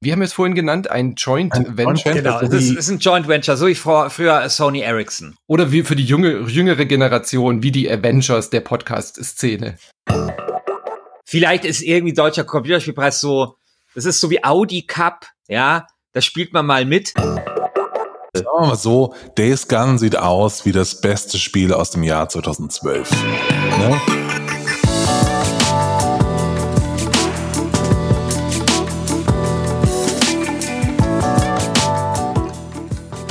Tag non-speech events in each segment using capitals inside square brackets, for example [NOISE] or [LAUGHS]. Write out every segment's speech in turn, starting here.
wir haben es vorhin genannt, ein Joint ein Venture. Genau, das ist, ist, ein Joint Venture, so wie vor, früher Sony Ericsson. Oder wie für die junge, jüngere Generation, wie die Avengers der Podcast-Szene. Vielleicht ist irgendwie deutscher Computerspielpreis so, das ist so wie Audi Cup, ja, da spielt man mal mit. Sagen wir mal so, Days Gun sieht aus wie das beste Spiel aus dem Jahr 2012. Ne?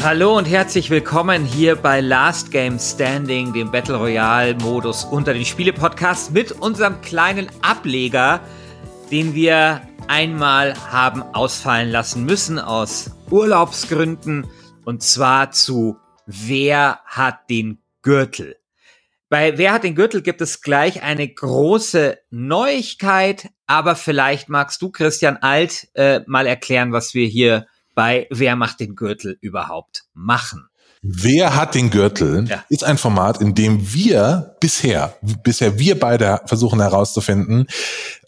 Hallo und herzlich willkommen hier bei Last Game Standing, dem Battle Royale Modus unter den Spiele Podcast mit unserem kleinen Ableger, den wir einmal haben ausfallen lassen müssen aus Urlaubsgründen und zwar zu Wer hat den Gürtel? Bei Wer hat den Gürtel gibt es gleich eine große Neuigkeit, aber vielleicht magst du, Christian Alt, äh, mal erklären, was wir hier bei Wer macht den Gürtel überhaupt machen. Wer hat den Gürtel ja. ist ein Format, in dem wir bisher, bisher wir beide versuchen herauszufinden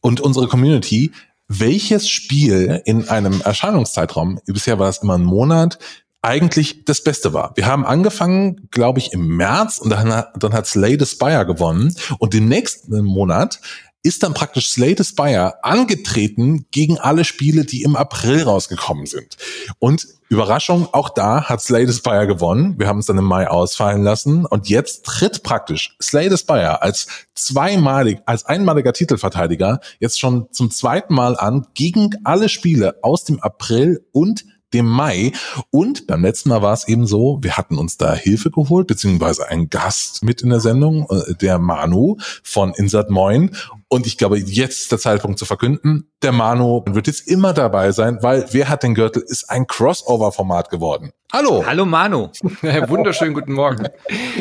und unsere Community, welches Spiel in einem Erscheinungszeitraum, bisher war es immer ein Monat, eigentlich das Beste war. Wir haben angefangen, glaube ich, im März und dann, hat, dann hat Slay the Spire gewonnen und den nächsten Monat ist dann praktisch Slay Spire angetreten gegen alle Spiele, die im April rausgekommen sind. Und Überraschung, auch da hat Slay Spire gewonnen. Wir haben es dann im Mai ausfallen lassen. Und jetzt tritt praktisch Slay Spire als zweimalig, als einmaliger Titelverteidiger jetzt schon zum zweiten Mal an gegen alle Spiele aus dem April und dem Mai. Und beim letzten Mal war es eben so, wir hatten uns da Hilfe geholt, beziehungsweise einen Gast mit in der Sendung, äh, der Manu von Insert Moin. Und ich glaube, jetzt ist der Zeitpunkt zu verkünden, der Manu wird jetzt immer dabei sein, weil Wer hat den Gürtel ist ein Crossover-Format geworden. Hallo. Hallo Manu. [LAUGHS] Wunderschönen guten Morgen.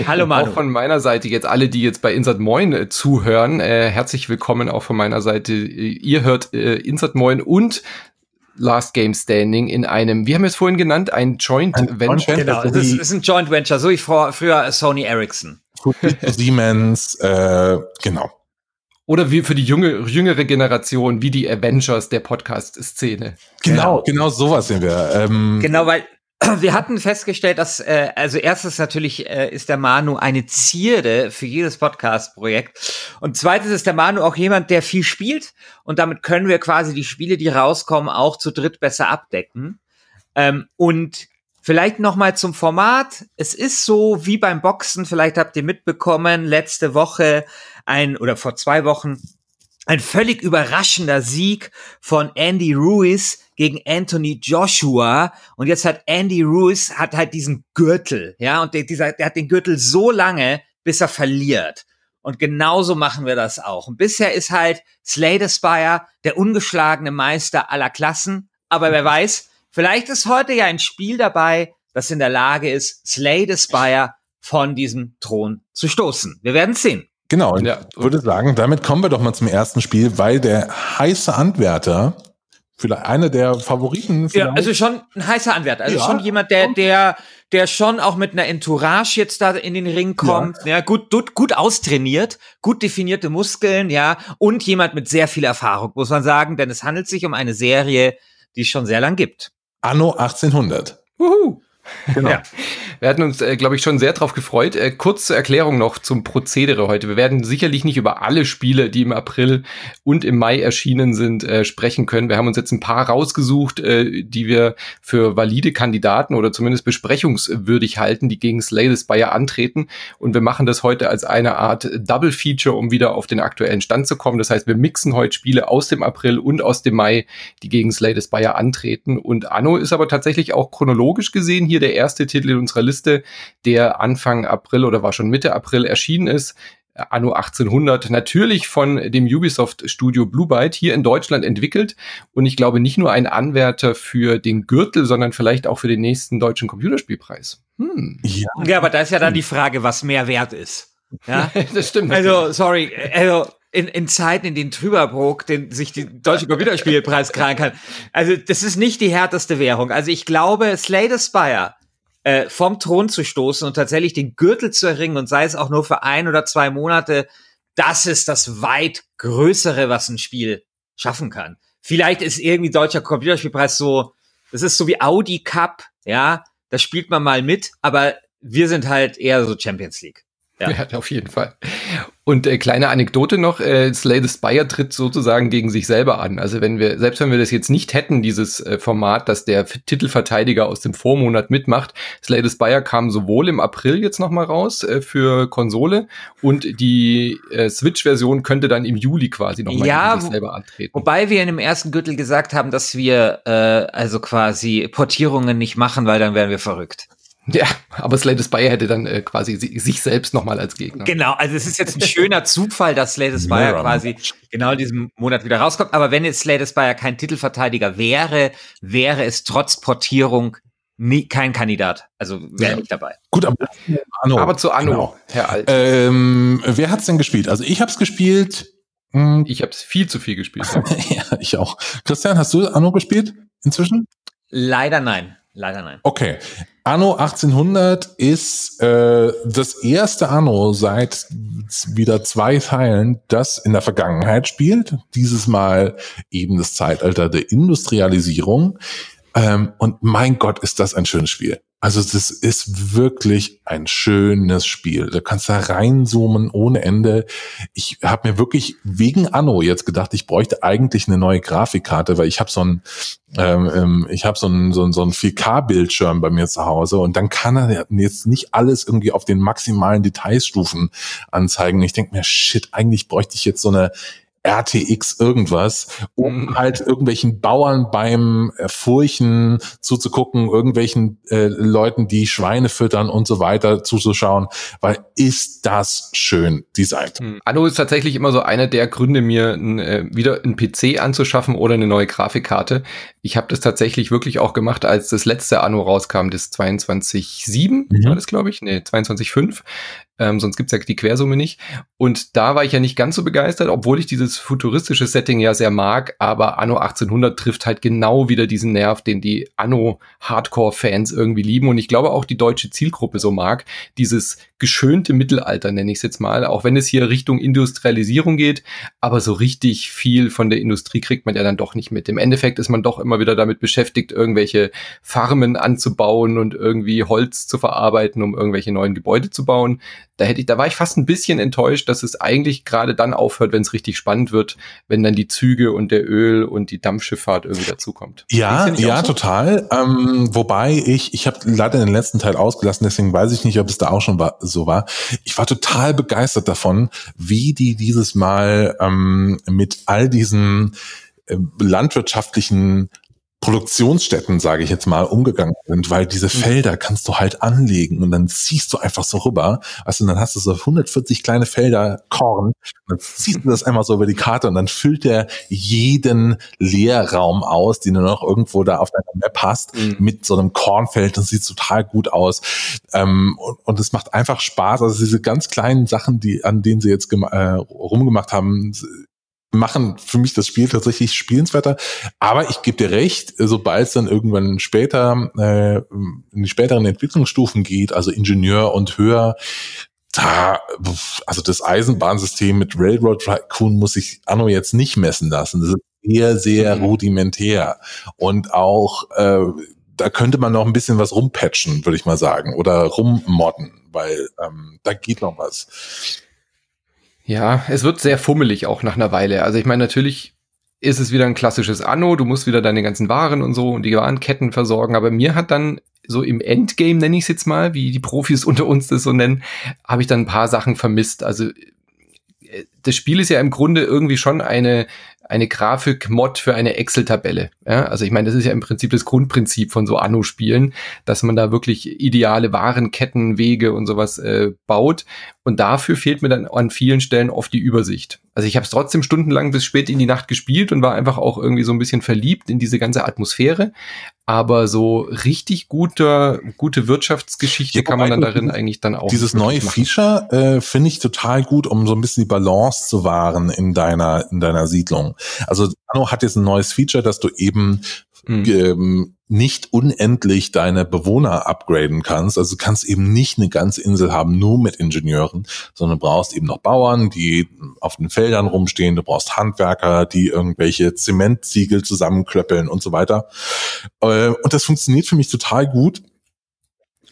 Hallo Manu. Auch von meiner Seite jetzt alle, die jetzt bei Insert Moin äh, zuhören, äh, herzlich willkommen auch von meiner Seite. Ihr hört äh, Insert Moin und Last Game Standing in einem, wir haben es vorhin genannt, ein Joint ein Venture. Genau, es ist, ist, ein Joint Venture, so wie vor, früher Sony Ericsson. Siemens, äh, genau. Oder wie für die junge, jüngere Generation, wie die Avengers der Podcast-Szene. Genau, genau, genau sowas sind wir. Ähm, genau, weil [CLEARS THROAT] wir hatten festgestellt, dass äh, also erstes natürlich äh, ist der Manu eine Zierde für jedes Podcast-Projekt und zweitens ist der Manu auch jemand, der viel spielt und damit können wir quasi die Spiele, die rauskommen, auch zu dritt besser abdecken. Ähm, und vielleicht noch mal zum Format. Es ist so wie beim Boxen. Vielleicht habt ihr mitbekommen letzte Woche ein oder vor zwei Wochen ein völlig überraschender Sieg von Andy Ruiz gegen Anthony Joshua. Und jetzt hat Andy Ruiz hat halt diesen Gürtel, ja, und der, dieser, der hat den Gürtel so lange, bis er verliert. Und genauso machen wir das auch. Und bisher ist halt Slay the Spire der ungeschlagene Meister aller Klassen. Aber wer weiß, vielleicht ist heute ja ein Spiel dabei, das in der Lage ist, Slay the Spire von diesem Thron zu stoßen. Wir werden sehen. Genau, und ja. ich würde sagen, damit kommen wir doch mal zum ersten Spiel, weil der heiße Anwärter, vielleicht einer der Favoriten. Vielleicht. Ja, also schon ein heißer Anwärter, also ja. schon jemand, der, der, der schon auch mit einer Entourage jetzt da in den Ring kommt, ja, ja gut, gut, gut austrainiert, gut definierte Muskeln, ja, und jemand mit sehr viel Erfahrung, muss man sagen, denn es handelt sich um eine Serie, die es schon sehr lang gibt. Anno 1800. Uhu. Genau. [LAUGHS] Ja. Wir hatten uns, äh, glaube ich, schon sehr darauf gefreut. Äh, kurze Erklärung noch zum Prozedere heute. Wir werden sicherlich nicht über alle Spiele, die im April und im Mai erschienen sind, äh, sprechen können. Wir haben uns jetzt ein paar rausgesucht, äh, die wir für valide Kandidaten oder zumindest besprechungswürdig halten, die gegen Slay the Spire antreten. Und wir machen das heute als eine Art Double Feature, um wieder auf den aktuellen Stand zu kommen. Das heißt, wir mixen heute Spiele aus dem April und aus dem Mai, die gegen Slay the Spire antreten. Und Anno ist aber tatsächlich auch chronologisch gesehen hier der erste Titel in unserer Liste, der Anfang April oder war schon Mitte April erschienen ist. Anno 1800, natürlich von dem Ubisoft-Studio Blue Byte hier in Deutschland entwickelt und ich glaube nicht nur ein Anwärter für den Gürtel, sondern vielleicht auch für den nächsten deutschen Computerspielpreis. Hm. Ja. ja, aber da ist ja dann die Frage, was mehr wert ist. Ja, [LAUGHS] das stimmt. Also, sorry, also in, in Zeiten, in denen Trüberbrook den, sich die deutsche Computerspielpreis krallen kann. Also, das ist nicht die härteste Währung. Also, ich glaube, Slay the Spire äh, vom Thron zu stoßen und tatsächlich den Gürtel zu erringen und sei es auch nur für ein oder zwei Monate, das ist das weit größere, was ein Spiel schaffen kann. vielleicht ist irgendwie deutscher Computerspielpreis so, das ist so wie Audi Cup, ja, da spielt man mal mit, aber wir sind halt eher so Champions League. Ja. [LAUGHS] ja, auf jeden Fall. Und äh, kleine Anekdote noch, äh, Slay the Spire tritt sozusagen gegen sich selber an. Also wenn wir, selbst wenn wir das jetzt nicht hätten, dieses äh, Format, dass der Titelverteidiger aus dem Vormonat mitmacht, Slay the Spire kam sowohl im April jetzt nochmal raus äh, für Konsole und die äh, Switch-Version könnte dann im Juli quasi nochmal ja, gegen sich selber antreten. Wobei wir in dem ersten Gürtel gesagt haben, dass wir äh, also quasi Portierungen nicht machen, weil dann wären wir verrückt. Ja, aber Slay the Spire hätte dann äh, quasi sich selbst nochmal als Gegner. Genau, also es ist jetzt ein schöner Zufall, dass Slay the Spire quasi genau in diesem Monat wieder rauskommt. Aber wenn jetzt Slay the Spire kein Titelverteidiger wäre, wäre es trotz Portierung nie, kein Kandidat. Also wäre ja. nicht dabei. Gut, aber, Anno. aber zu Anno, genau. Herr Alt. Ähm, wer hat's denn gespielt? Also ich hab's gespielt. Hm. Ich hab's viel zu viel gespielt. [LAUGHS] ja, ich auch. Christian, hast du Anno gespielt inzwischen? Leider nein. Leider nein. Okay. Anno 1800 ist äh, das erste Anno seit wieder zwei Teilen, das in der Vergangenheit spielt. Dieses Mal eben das Zeitalter der Industrialisierung. Ähm, und mein Gott, ist das ein schönes Spiel. Also das ist wirklich ein schönes Spiel. Du kannst da reinzoomen ohne Ende. Ich habe mir wirklich wegen Anno jetzt gedacht, ich bräuchte eigentlich eine neue Grafikkarte, weil ich habe so ein ähm, ähm ich habe so ein so ein, so ein 4K-Bildschirm bei mir zu Hause und dann kann er jetzt nicht alles irgendwie auf den maximalen Detailstufen anzeigen. Ich denke mir, shit, eigentlich bräuchte ich jetzt so eine RTX irgendwas, um mhm. halt irgendwelchen Bauern beim äh, Furchen zuzugucken, irgendwelchen äh, Leuten, die Schweine füttern und so weiter zuzuschauen, weil ist das schön designt. Mhm. Anno ist tatsächlich immer so einer der Gründe, mir ein, äh, wieder einen PC anzuschaffen oder eine neue Grafikkarte. Ich habe das tatsächlich wirklich auch gemacht, als das letzte Anno rauskam, das 22.7 mhm. war das, glaube ich, nee, 22.5 ähm, sonst gibt's ja die Quersumme nicht. Und da war ich ja nicht ganz so begeistert, obwohl ich dieses futuristische Setting ja sehr mag, aber Anno 1800 trifft halt genau wieder diesen Nerv, den die Anno-Hardcore-Fans irgendwie lieben und ich glaube auch die deutsche Zielgruppe so mag. Dieses geschönte Mittelalter, nenne ich es jetzt mal, auch wenn es hier Richtung Industrialisierung geht, aber so richtig viel von der Industrie kriegt man ja dann doch nicht mit. Im Endeffekt ist man doch immer wieder damit beschäftigt, irgendwelche Farmen anzubauen und irgendwie Holz zu verarbeiten, um irgendwelche neuen Gebäude zu bauen da hätte ich, da war ich fast ein bisschen enttäuscht, dass es eigentlich gerade dann aufhört, wenn es richtig spannend wird, wenn dann die Züge und der Öl und die Dampfschifffahrt irgendwie dazukommt. Ja, ja, so? total. Ähm, wobei ich, ich habe leider den letzten Teil ausgelassen, deswegen weiß ich nicht, ob es da auch schon war, so war. Ich war total begeistert davon, wie die dieses Mal ähm, mit all diesen äh, landwirtschaftlichen Produktionsstätten, sage ich jetzt mal, umgegangen sind, weil diese mhm. Felder kannst du halt anlegen und dann ziehst du einfach so rüber. Also dann hast du so 140 kleine Felder Korn, dann ziehst du das einmal so über die Karte und dann füllt der jeden Leerraum aus, den du noch irgendwo da auf deiner Map hast, mhm. mit so einem Kornfeld. Das sieht total gut aus. Ähm, und, es macht einfach Spaß. Also diese ganz kleinen Sachen, die, an denen sie jetzt äh, rumgemacht haben, machen für mich das Spiel tatsächlich spielenswerter. Aber ich gebe dir recht, sobald es dann irgendwann später äh, in die späteren Entwicklungsstufen geht, also Ingenieur und höher, da, also das Eisenbahnsystem mit Railroad Tycoon muss ich Anno jetzt nicht messen lassen. Das ist sehr, sehr mhm. rudimentär. Und auch äh, da könnte man noch ein bisschen was rumpatchen, würde ich mal sagen, oder rummodden, weil ähm, da geht noch was. Ja, es wird sehr fummelig auch nach einer Weile. Also ich meine, natürlich ist es wieder ein klassisches Anno, du musst wieder deine ganzen Waren und so und die Warenketten versorgen, aber mir hat dann so im Endgame, nenne ich es jetzt mal, wie die Profis [LAUGHS] unter uns das so nennen, habe ich dann ein paar Sachen vermisst. Also äh, das Spiel ist ja im Grunde irgendwie schon eine eine Grafik-Mod für eine Excel-Tabelle. Ja, also ich meine, das ist ja im Prinzip das Grundprinzip von so Anno-Spielen, dass man da wirklich ideale Warenketten, Wege und sowas äh, baut. Und dafür fehlt mir dann an vielen Stellen oft die Übersicht. Also ich habe es trotzdem stundenlang bis spät in die Nacht gespielt und war einfach auch irgendwie so ein bisschen verliebt in diese ganze Atmosphäre. Aber so richtig guter, gute Wirtschaftsgeschichte ja, kann man dann darin eigentlich dann auch. Dieses neue machen. Feature äh, finde ich total gut, um so ein bisschen die Balance zu wahren in deiner, in deiner Siedlung. Also Anno hat jetzt ein neues Feature, dass du eben mhm. ähm, nicht unendlich deine Bewohner upgraden kannst. Also du kannst eben nicht eine ganze Insel haben, nur mit Ingenieuren, sondern du brauchst eben noch Bauern, die auf den Feldern rumstehen, du brauchst Handwerker, die irgendwelche Zementsiegel zusammenklöppeln und so weiter. Äh, und das funktioniert für mich total gut.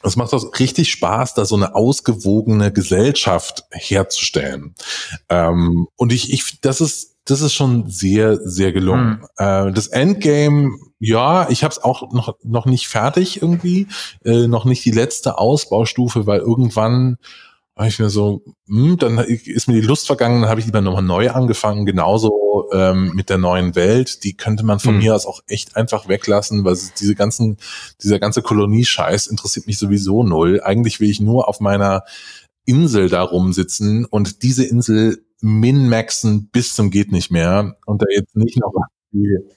Es macht auch richtig Spaß, da so eine ausgewogene Gesellschaft herzustellen. Ähm, und ich, ich, das ist das ist schon sehr, sehr gelungen. Hm. Äh, das Endgame, ja, ich habe es auch noch, noch nicht fertig irgendwie, äh, noch nicht die letzte Ausbaustufe, weil irgendwann habe ich mir so, hm, dann ist mir die Lust vergangen, dann habe ich lieber nochmal neu angefangen, genauso ähm, mit der neuen Welt. Die könnte man von hm. mir aus auch echt einfach weglassen, weil diese ganzen, dieser ganze Koloniescheiß interessiert mich sowieso null. Eigentlich will ich nur auf meiner Insel da rumsitzen und diese Insel min-maxen bis zum geht nicht mehr und da jetzt nicht noch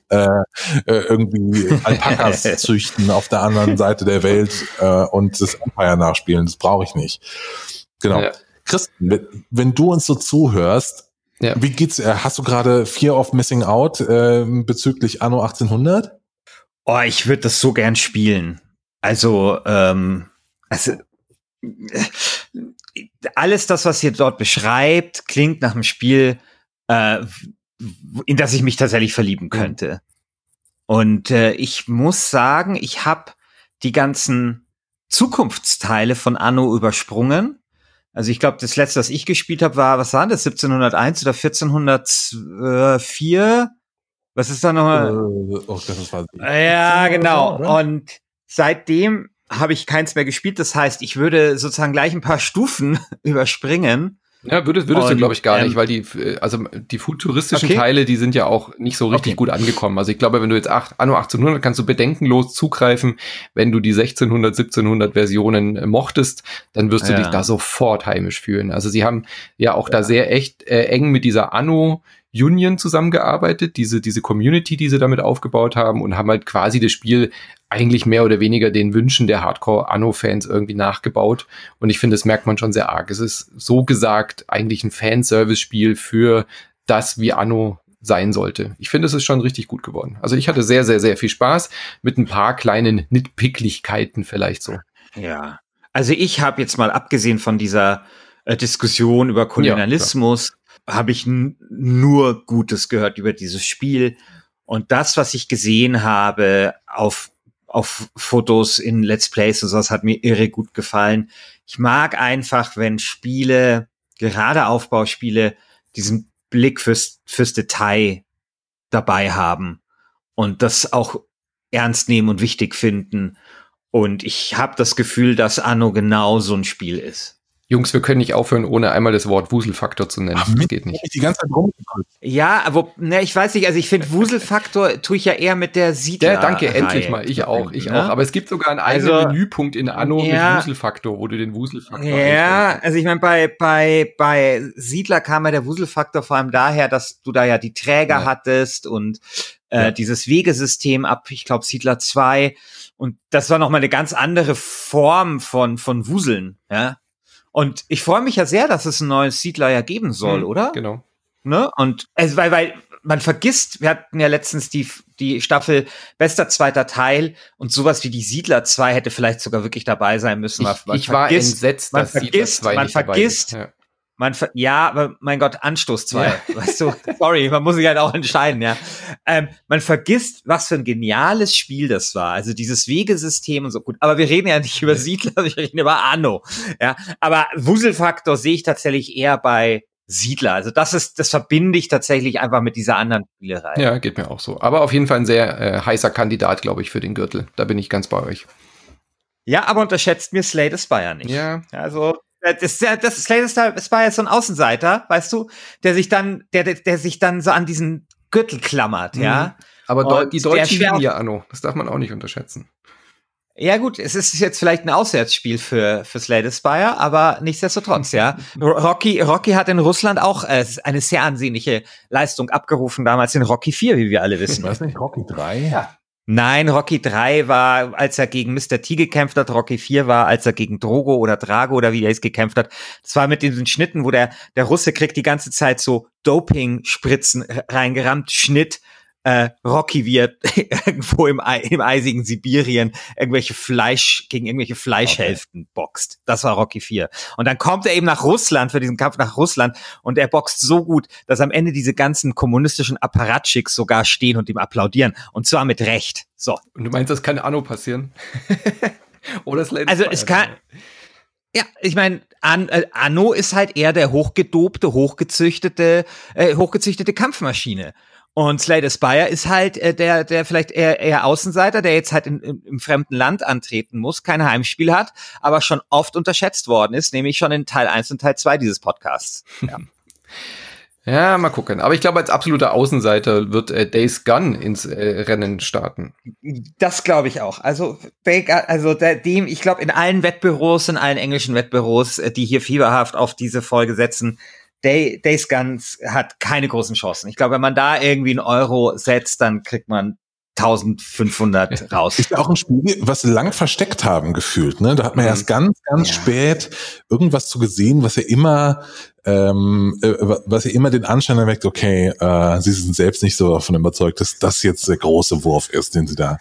äh, äh, irgendwie [LAUGHS] Alpakas züchten auf der anderen Seite der Welt äh, und das Empire nachspielen. Das brauche ich nicht. Genau. Ja. Christen, wenn du uns so zuhörst, ja. wie geht's? Äh, hast du gerade Fear of Missing Out äh, bezüglich Anno 1800? Oh, ich würde das so gern spielen. Also, ähm, also alles das, was ihr dort beschreibt, klingt nach einem Spiel, äh, in das ich mich tatsächlich verlieben mhm. könnte. Und äh, ich muss sagen, ich habe die ganzen Zukunftsteile von Anno übersprungen. Also ich glaube, das letzte, was ich gespielt habe, war, was war das, 1701 oder 1404? Was ist da nochmal? Uh, oh, ja, genau. Und seitdem habe ich keins mehr gespielt. Das heißt, ich würde sozusagen gleich ein paar [LAUGHS] Stufen überspringen. Ja, würdest, würdest und, du, glaube ich, gar ähm, nicht, weil die, also die futuristischen okay. Teile, die sind ja auch nicht so richtig okay. gut angekommen. Also ich glaube, wenn du jetzt acht, Anno 1800 kannst du bedenkenlos zugreifen, wenn du die 1600, 1700 Versionen äh, mochtest, dann wirst du ja. dich da sofort heimisch fühlen. Also sie haben ja auch ja. da sehr echt äh, eng mit dieser Anno Union zusammengearbeitet, diese, diese Community, die sie damit aufgebaut haben und haben halt quasi das Spiel eigentlich mehr oder weniger den Wünschen der Hardcore-Anno-Fans irgendwie nachgebaut. Und ich finde, das merkt man schon sehr arg. Es ist so gesagt eigentlich ein Fanservice-Spiel für das, wie Anno sein sollte. Ich finde, es ist schon richtig gut geworden. Also ich hatte sehr, sehr, sehr viel Spaß mit ein paar kleinen Nitpicklichkeiten vielleicht so. Ja. Also ich habe jetzt mal abgesehen von dieser äh, Diskussion über Kolonialismus, ja, habe ich nur Gutes gehört über dieses Spiel. Und das, was ich gesehen habe auf auf Fotos in Let's Plays und sowas hat mir irre gut gefallen. Ich mag einfach, wenn Spiele, gerade Aufbauspiele, diesen Blick fürs, fürs Detail dabei haben und das auch ernst nehmen und wichtig finden. Und ich habe das Gefühl, dass Anno genau so ein Spiel ist. Jungs, wir können nicht aufhören, ohne einmal das Wort Wuselfaktor zu nennen. Ach, das geht nicht. Die ganze Zeit ja, aber ne, ich weiß nicht, also ich finde Wuselfaktor tue ich ja eher mit der Siedler. Ja, danke, endlich mal. Ich auch, ich ne? auch. Aber es gibt sogar einen eigenen also, Menüpunkt in Anno ja, mit Wuselfaktor, wo du den Wuselfaktor Ja, also ich meine, bei, bei, bei Siedler kam ja der Wuselfaktor vor allem daher, dass du da ja die Träger ja. hattest und äh, ja. dieses Wegesystem ab, ich glaube, Siedler 2. Und das war nochmal eine ganz andere Form von, von Wuseln, ja. Und ich freue mich ja sehr, dass es ein neues Siedler ja geben soll, mhm, oder? Genau. Ne? Und also, weil, weil man vergisst, wir hatten ja letztens die, die Staffel bester zweiter Teil und sowas wie die Siedler 2 hätte vielleicht sogar wirklich dabei sein müssen. Ich, ich war entsetzt, dass man vergisst, Siedler 2 man vergisst, ja. Man ja, aber mein Gott, Anstoß 2. Ja. [LAUGHS] Weißt du, sorry, man muss sich halt auch entscheiden, ja. Ähm, man vergisst, was für ein geniales Spiel das war. Also dieses Wegesystem und so gut. Aber wir reden ja nicht über Siedler, [LAUGHS] wir reden über Anno. Ja, aber Wuselfaktor sehe ich tatsächlich eher bei Siedler. Also das ist, das verbinde ich tatsächlich einfach mit dieser anderen Spielerei. Ja, geht mir auch so. Aber auf jeden Fall ein sehr äh, heißer Kandidat, glaube ich, für den Gürtel. Da bin ich ganz bei euch. Ja, aber unterschätzt mir Slay the Spire nicht. Ja. Also äh, das, das Slay war ja so ein Außenseiter, weißt du, der sich dann, der, der, der sich dann so an diesen Gürtel klammert, mhm. ja. Aber Und die deutsche Linie, Anno, das darf man auch nicht unterschätzen. Ja gut, es ist jetzt vielleicht ein Auswärtsspiel für für Slade Spire, aber nichtsdestotrotz, ja. [LAUGHS] Rocky Rocky hat in Russland auch äh, eine sehr ansehnliche Leistung abgerufen damals in Rocky 4, wie wir alle wissen. Was nicht Rocky 3? Ja. Nein, Rocky 3 war, als er gegen Mr. T gekämpft hat. Rocky 4 war, als er gegen Drogo oder Drago oder wie er es gekämpft hat. Das war mit diesen Schnitten, wo der, der Russe kriegt die ganze Zeit so Doping-Spritzen reingerammt. Schnitt, äh, Rocky wird [LAUGHS] irgendwo im, im eisigen Sibirien irgendwelche Fleisch gegen irgendwelche Fleischhälften okay. boxt. Das war Rocky 4. Und dann kommt er eben nach Russland für diesen Kampf nach Russland und er boxt so gut, dass am Ende diese ganzen kommunistischen Apparatschicks sogar stehen und ihm applaudieren. Und zwar mit Recht. So. Und du meinst, das kann Anno passieren? [LAUGHS] Oder Slade Also es kann. Ja, ich meine, An, äh, Anno ist halt eher der hochgedobte, hochgezüchtete, äh, hochgezüchtete Kampfmaschine. Und Slay the Spire ist halt äh, der, der vielleicht eher, eher Außenseiter, der jetzt halt in, im, im fremden Land antreten muss, kein Heimspiel hat, aber schon oft unterschätzt worden ist, nämlich schon in Teil 1 und Teil 2 dieses Podcasts. Ja. [LAUGHS] Ja, mal gucken. Aber ich glaube, als absoluter Außenseiter wird äh, Days Gun ins äh, Rennen starten. Das glaube ich auch. Also, also dem, ich glaube, in allen Wettbüros, in allen englischen Wettbüros, äh, die hier fieberhaft auf diese Folge setzen, Day, Days Guns hat keine großen Chancen. Ich glaube, wenn man da irgendwie einen Euro setzt, dann kriegt man 1500 raus. Ist ja auch ein Spiel, was sie lang versteckt haben gefühlt. Ne? Da hat man mhm. erst ganz, ganz ja. spät irgendwas zu gesehen, was ja immer, ähm, äh, was ja immer den Anschein erweckt, okay, äh, sie sind selbst nicht so davon überzeugt, dass das jetzt der große Wurf ist, den sie da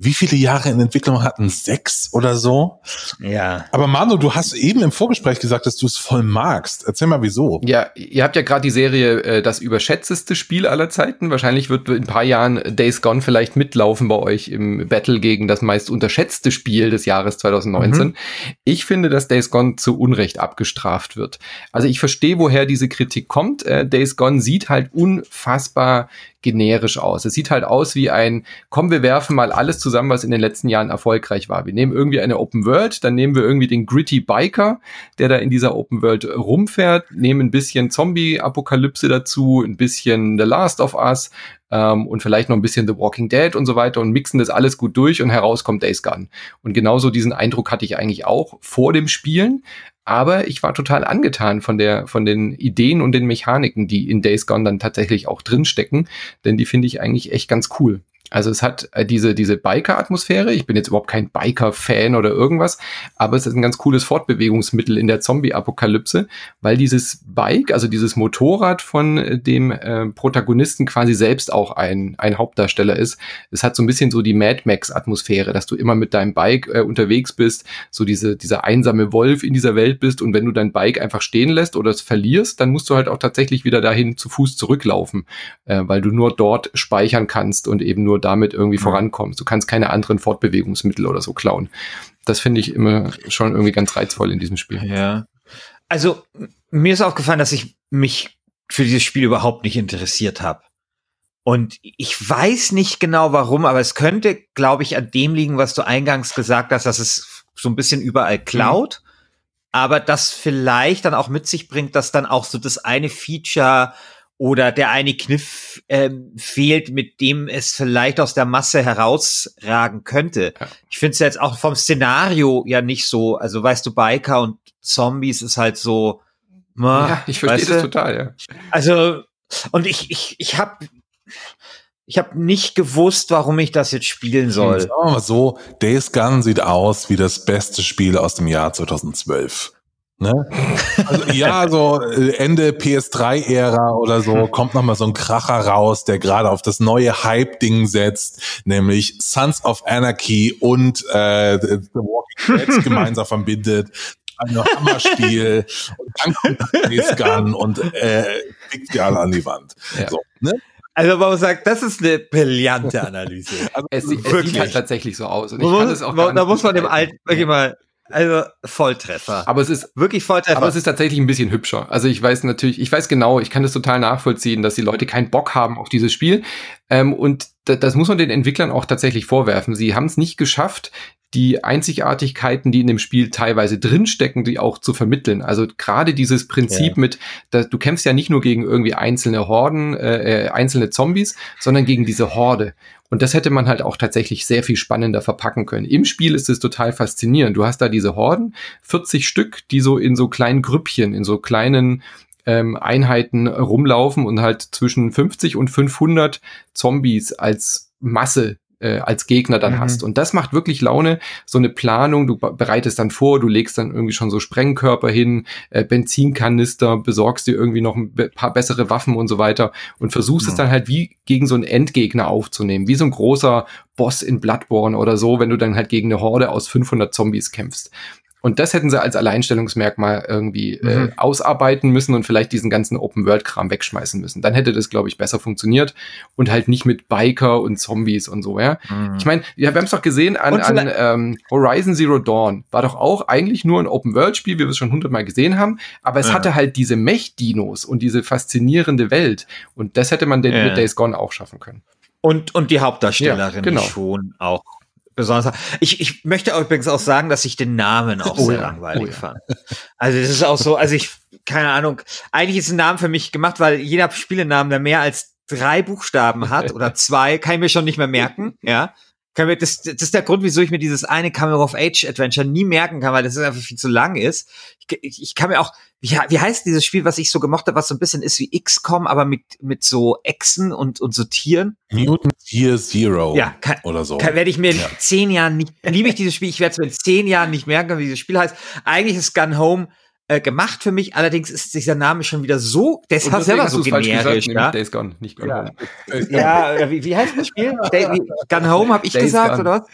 wie viele Jahre in Entwicklung hatten? Sechs oder so? Ja. Aber Manu, du hast eben im Vorgespräch gesagt, dass du es voll magst. Erzähl mal, wieso. Ja, ihr habt ja gerade die Serie äh, das überschätzteste Spiel aller Zeiten. Wahrscheinlich wird in ein paar Jahren Days Gone vielleicht mitlaufen bei euch im Battle gegen das meist unterschätzte Spiel des Jahres 2019. Mhm. Ich finde, dass Days Gone zu Unrecht abgestraft wird. Also ich verstehe, woher diese Kritik kommt. Äh, Days Gone sieht halt unfassbar generisch aus. Es sieht halt aus wie ein, komm, wir werfen mal alles zusammen, was in den letzten Jahren erfolgreich war. Wir nehmen irgendwie eine Open World, dann nehmen wir irgendwie den Gritty Biker, der da in dieser Open World rumfährt, nehmen ein bisschen Zombie-Apokalypse dazu, ein bisschen The Last of Us, ähm, und vielleicht noch ein bisschen The Walking Dead und so weiter und mixen das alles gut durch und heraus kommt Days Gone. Und genauso diesen Eindruck hatte ich eigentlich auch vor dem Spielen. Aber ich war total angetan von der, von den Ideen und den Mechaniken, die in Days Gone dann tatsächlich auch drinstecken. Denn die finde ich eigentlich echt ganz cool. Also es hat äh, diese, diese Biker-Atmosphäre. Ich bin jetzt überhaupt kein Biker-Fan oder irgendwas, aber es ist ein ganz cooles Fortbewegungsmittel in der Zombie-Apokalypse, weil dieses Bike, also dieses Motorrad von äh, dem äh, Protagonisten quasi selbst auch ein, ein Hauptdarsteller ist. Es hat so ein bisschen so die Mad Max-Atmosphäre, dass du immer mit deinem Bike äh, unterwegs bist, so diese, dieser einsame Wolf in dieser Welt bist und wenn du dein Bike einfach stehen lässt oder es verlierst, dann musst du halt auch tatsächlich wieder dahin zu Fuß zurücklaufen, äh, weil du nur dort speichern kannst und eben nur nur damit irgendwie mhm. vorankommst. Du kannst keine anderen Fortbewegungsmittel oder so klauen. Das finde ich immer schon irgendwie ganz reizvoll in diesem Spiel. Ja. Also mir ist aufgefallen, dass ich mich für dieses Spiel überhaupt nicht interessiert habe. Und ich weiß nicht genau warum, aber es könnte, glaube ich, an dem liegen, was du eingangs gesagt hast, dass es so ein bisschen überall klaut. Mhm. Aber das vielleicht dann auch mit sich bringt, dass dann auch so das eine Feature oder der eine Kniff ähm, fehlt, mit dem es vielleicht aus der Masse herausragen könnte. Ja. Ich finde es jetzt auch vom Szenario ja nicht so, also weißt du, Biker und Zombies ist halt so. Ma, ja, ich verstehe das total, ja. Also, und ich, ich, ich habe ich habe nicht gewusst, warum ich das jetzt spielen soll. Sagen wir mal so, Days Gun sieht aus wie das beste Spiel aus dem Jahr 2012. Ne? Also, [LAUGHS] ja, so äh, Ende PS3-Ära oder so kommt noch mal so ein Kracher raus, der gerade auf das neue Hype-Ding setzt, nämlich Sons of Anarchy und äh, The Walking Dead [LAUGHS] gemeinsam verbindet. Ein Hammerspiel [LAUGHS] und dann kommt Gun und äh, pickt die alle an die Wand. Ja. So, ne? Also man sagt, das ist eine brillante Analyse. Also, es, es sieht halt tatsächlich so aus. Und ich kann es auch da muss man dem Alten wirklich mal also Volltreffer. Aber es ist wirklich Volltreffer. Aber es ist tatsächlich ein bisschen hübscher. Also ich weiß natürlich, ich weiß genau, ich kann das total nachvollziehen, dass die Leute keinen Bock haben auf dieses Spiel. Ähm, und das muss man den Entwicklern auch tatsächlich vorwerfen. Sie haben es nicht geschafft, die Einzigartigkeiten, die in dem Spiel teilweise drinstecken, die auch zu vermitteln. Also gerade dieses Prinzip ja. mit, dass du kämpfst ja nicht nur gegen irgendwie einzelne Horden, äh, äh einzelne Zombies, sondern gegen diese Horde. Und das hätte man halt auch tatsächlich sehr viel spannender verpacken können. Im Spiel ist es total faszinierend. Du hast da diese Horden, 40 Stück, die so in so kleinen Grüppchen, in so kleinen ähm, Einheiten rumlaufen und halt zwischen 50 und 500 Zombies als Masse äh, als Gegner dann mhm. hast. Und das macht wirklich Laune, so eine Planung, du bereitest dann vor, du legst dann irgendwie schon so Sprengkörper hin, äh, Benzinkanister, besorgst dir irgendwie noch ein paar bessere Waffen und so weiter und versuchst mhm. es dann halt wie gegen so einen Endgegner aufzunehmen, wie so ein großer Boss in Bloodborne oder so, wenn du dann halt gegen eine Horde aus 500 Zombies kämpfst. Und das hätten sie als Alleinstellungsmerkmal irgendwie äh, mhm. äh, ausarbeiten müssen und vielleicht diesen ganzen Open-World-Kram wegschmeißen müssen. Dann hätte das, glaube ich, besser funktioniert und halt nicht mit Biker und Zombies und so, ja. Mhm. Ich meine, ja, wir haben es doch gesehen an, an ähm, Horizon Zero Dawn. War doch auch eigentlich nur ein Open-World-Spiel, wie wir es schon hundertmal gesehen haben, aber es ja. hatte halt diese Mech-Dinos und diese faszinierende Welt. Und das hätte man den ja. mit Days Gone auch schaffen können. Und, und die Hauptdarstellerin ja, genau. schon auch besonders. Ich, ich möchte übrigens auch sagen, dass ich den Namen auch oh, sehr ja. langweilig oh, ja. fand. Also das ist auch so, also ich, keine Ahnung, eigentlich ist ein Name für mich gemacht, weil jeder Spielenamen, der mehr als drei Buchstaben hat [LAUGHS] oder zwei, kann ich mir schon nicht mehr merken, ja. Das, das ist der Grund, wieso ich mir dieses eine Camera of Age Adventure nie merken kann, weil das einfach viel zu lang ist. Ich, ich kann mir auch, wie, wie heißt dieses Spiel, was ich so gemocht habe, was so ein bisschen ist wie XCOM, aber mit, mit so Echsen und, und so Tieren? Mutant Year Zero. Ja, kann, oder so. Kann, werde ich mir in ja. zehn Jahren nicht, liebe ich dieses Spiel, ich werde es mir in zehn Jahren nicht merken, wie dieses Spiel heißt. Eigentlich ist Gun Home äh, gemacht für mich. Allerdings ist dieser Name schon wieder so, der ist selber so generisch. Gesagt, ja? Days Gone, nicht Gone ja. Home. Ja, wie, wie heißt das Spiel? [LAUGHS] Day, Gun Home habe ich Days gesagt, Gone. oder was?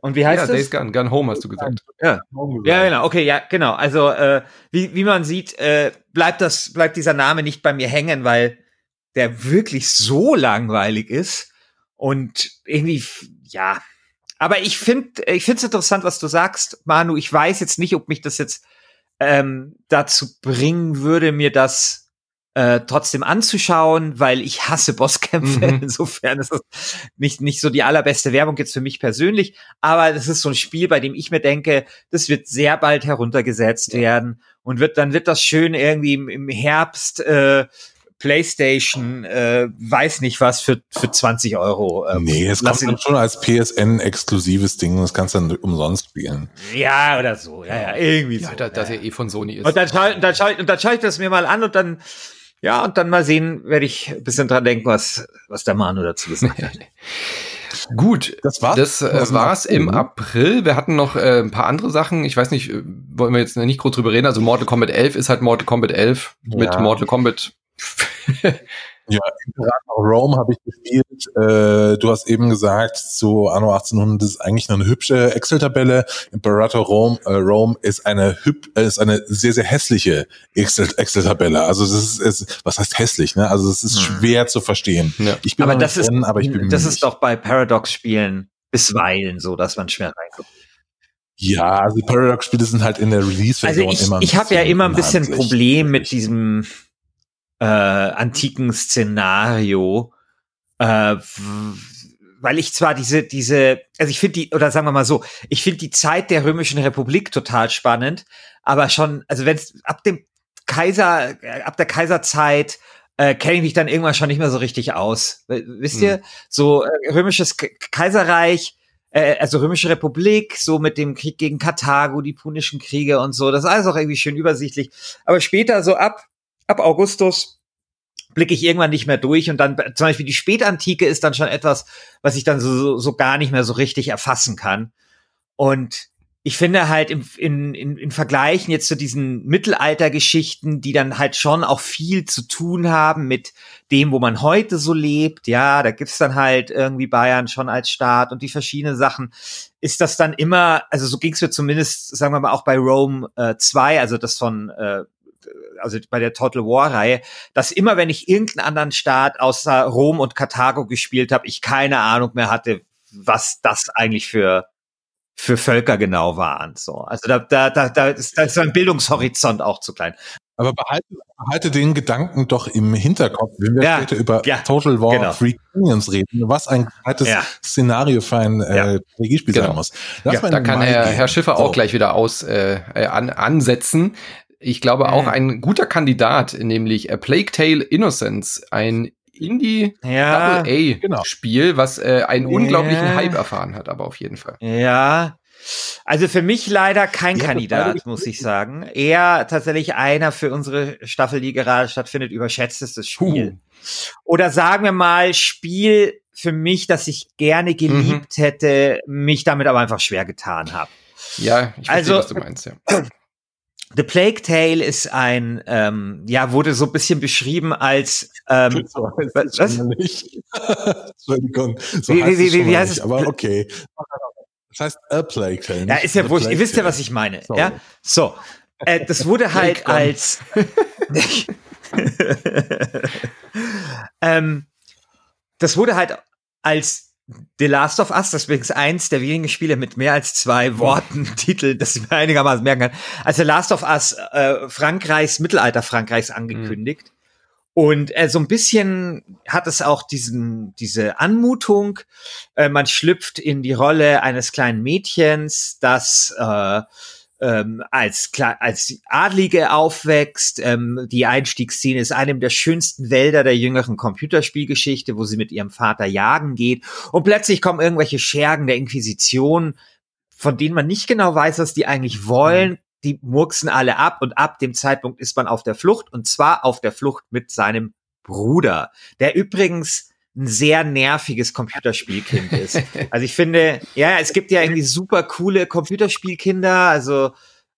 Und wie heißt ja, das? Days Gone, Gun Home hast du gesagt. Ja, ja genau, okay, ja, genau. Also, äh, wie, wie man sieht, äh, bleibt das, bleibt dieser Name nicht bei mir hängen, weil der wirklich so langweilig ist und irgendwie, ja. Aber ich finde, ich finde es interessant, was du sagst, Manu. Ich weiß jetzt nicht, ob mich das jetzt ähm, dazu bringen würde, mir das äh, trotzdem anzuschauen, weil ich hasse Bosskämpfe. Mhm. [LAUGHS] Insofern ist es nicht, nicht so die allerbeste Werbung jetzt für mich persönlich. Aber das ist so ein Spiel, bei dem ich mir denke, das wird sehr bald heruntergesetzt ja. werden und wird, dann wird das schön irgendwie im, im Herbst äh, PlayStation, äh, weiß nicht was, für, für 20 Euro. Ähm, nee, es kommt dann schon als PSN-exklusives Ding und das kannst du dann umsonst spielen. Ja, oder so. Ja, ja, irgendwie ja, so. Da, dass ja. er eh von Sony ist. Und dann schaue dann schau, und dann schau ich das mir mal an und dann, ja, und dann mal sehen, werde ich ein bisschen dran denken, was, was der Manu dazu gesagt hat. [LAUGHS] Gut, das war's. Das äh, war's im mhm. April. Wir hatten noch äh, ein paar andere Sachen. Ich weiß nicht, äh, wollen wir jetzt nicht groß drüber reden. Also Mortal Kombat 11 ist halt Mortal Kombat 11 ja. mit Mortal Kombat [LAUGHS] ja, Imperator Rome habe ich gespielt. Äh, du hast eben gesagt, zu Anno 1800 ist eigentlich nur eine hübsche Excel-Tabelle. Imperator Rome, äh, Rome ist eine hüb äh, ist eine sehr sehr hässliche Excel-Tabelle. also das ist, ist, was heißt hässlich? Ne? Also es ist hm. schwer zu verstehen. Ja. Ich bin aber das ist, drin, aber ich bin das ist doch bei Paradox-Spielen bisweilen so, dass man schwer reinkommt. Ja, also die Paradox-Spiele sind halt in der Release-Version also ich, immer. Ich habe ja immer ein bisschen Problem mit diesem äh, antiken Szenario, äh, weil ich zwar diese, diese, also ich finde die, oder sagen wir mal so, ich finde die Zeit der Römischen Republik total spannend, aber schon, also wenn es ab dem Kaiser, äh, ab der Kaiserzeit äh, kenne ich mich dann irgendwann schon nicht mehr so richtig aus. Wisst hm. ihr, so äh, römisches K Kaiserreich, äh, also römische Republik, so mit dem Krieg gegen Karthago, die punischen Kriege und so, das ist alles auch irgendwie schön übersichtlich. Aber später so ab ab Augustus blicke ich irgendwann nicht mehr durch und dann zum Beispiel die Spätantike ist dann schon etwas, was ich dann so, so gar nicht mehr so richtig erfassen kann. Und ich finde halt im, in, in, in Vergleichen jetzt zu diesen Mittelaltergeschichten, die dann halt schon auch viel zu tun haben mit dem, wo man heute so lebt, ja, da gibt's dann halt irgendwie Bayern schon als Staat und die verschiedenen Sachen, ist das dann immer, also so ging's mir zumindest, sagen wir mal, auch bei Rome äh, 2, also das von äh, also bei der Total War Reihe, dass immer wenn ich irgendeinen anderen Staat außer Rom und Karthago gespielt habe, ich keine Ahnung mehr hatte, was das eigentlich für für Völker genau waren. So, also da da da, da ist, da ist mein Bildungshorizont auch zu klein. Aber behalte, behalte den Gedanken doch im Hinterkopf, wenn wir ja, später über ja, Total War genau. Free Kingdoms reden, was ein zweites ja. Szenario für ein äh, Strategiespiel genau. sein muss. ja, da kann Herr, Herr Schiffer so. auch gleich wieder aus äh, an, ansetzen ich glaube auch ein guter Kandidat, nämlich A Plague Tale Innocence, ein Indie ja, A Spiel, genau. was äh, einen ja. unglaublichen Hype erfahren hat, aber auf jeden Fall. Ja. Also für mich leider kein ja, Kandidat, muss ich sagen. Eher tatsächlich einer für unsere Staffel, die gerade stattfindet, überschätztes Spiel. Puh. Oder sagen wir mal Spiel für mich, dass ich gerne geliebt mhm. hätte, mich damit aber einfach schwer getan habe. Ja, ich verstehe, also, was du meinst, ja. The Plague Tale ist ein, ähm, ja, wurde so ein bisschen beschrieben als ähm, so heißt was? Nicht. [LAUGHS] Entschuldigung. So wie, heißt wie, wie, wie heißt es? Aber okay. Das heißt A Plague Tale. Ja, ist ja wurscht. Ihr wisst ja, was ich meine. Sorry. Ja, so. Äh, das wurde [LAUGHS] halt als [LAUGHS] ähm, das wurde halt als The Last of Us, das ist übrigens eins der wenigen Spiele mit mehr als zwei Worten [LAUGHS] Titel, das ich mir einigermaßen merken kann. Als The Last of Us äh, Frankreichs, Mittelalter Frankreichs angekündigt. Mhm. Und äh, so ein bisschen hat es auch diesen, diese Anmutung. Äh, man schlüpft in die Rolle eines kleinen Mädchens, das äh, ähm, als, als Adlige aufwächst. Ähm, die Einstiegsszene ist einem der schönsten Wälder der jüngeren Computerspielgeschichte, wo sie mit ihrem Vater jagen geht. Und plötzlich kommen irgendwelche Schergen der Inquisition, von denen man nicht genau weiß, was die eigentlich wollen. Die murksen alle ab und ab dem Zeitpunkt ist man auf der Flucht und zwar auf der Flucht mit seinem Bruder, der übrigens ein sehr nerviges Computerspielkind ist. [LAUGHS] Also ich finde, ja, es gibt ja irgendwie super coole Computerspielkinder, also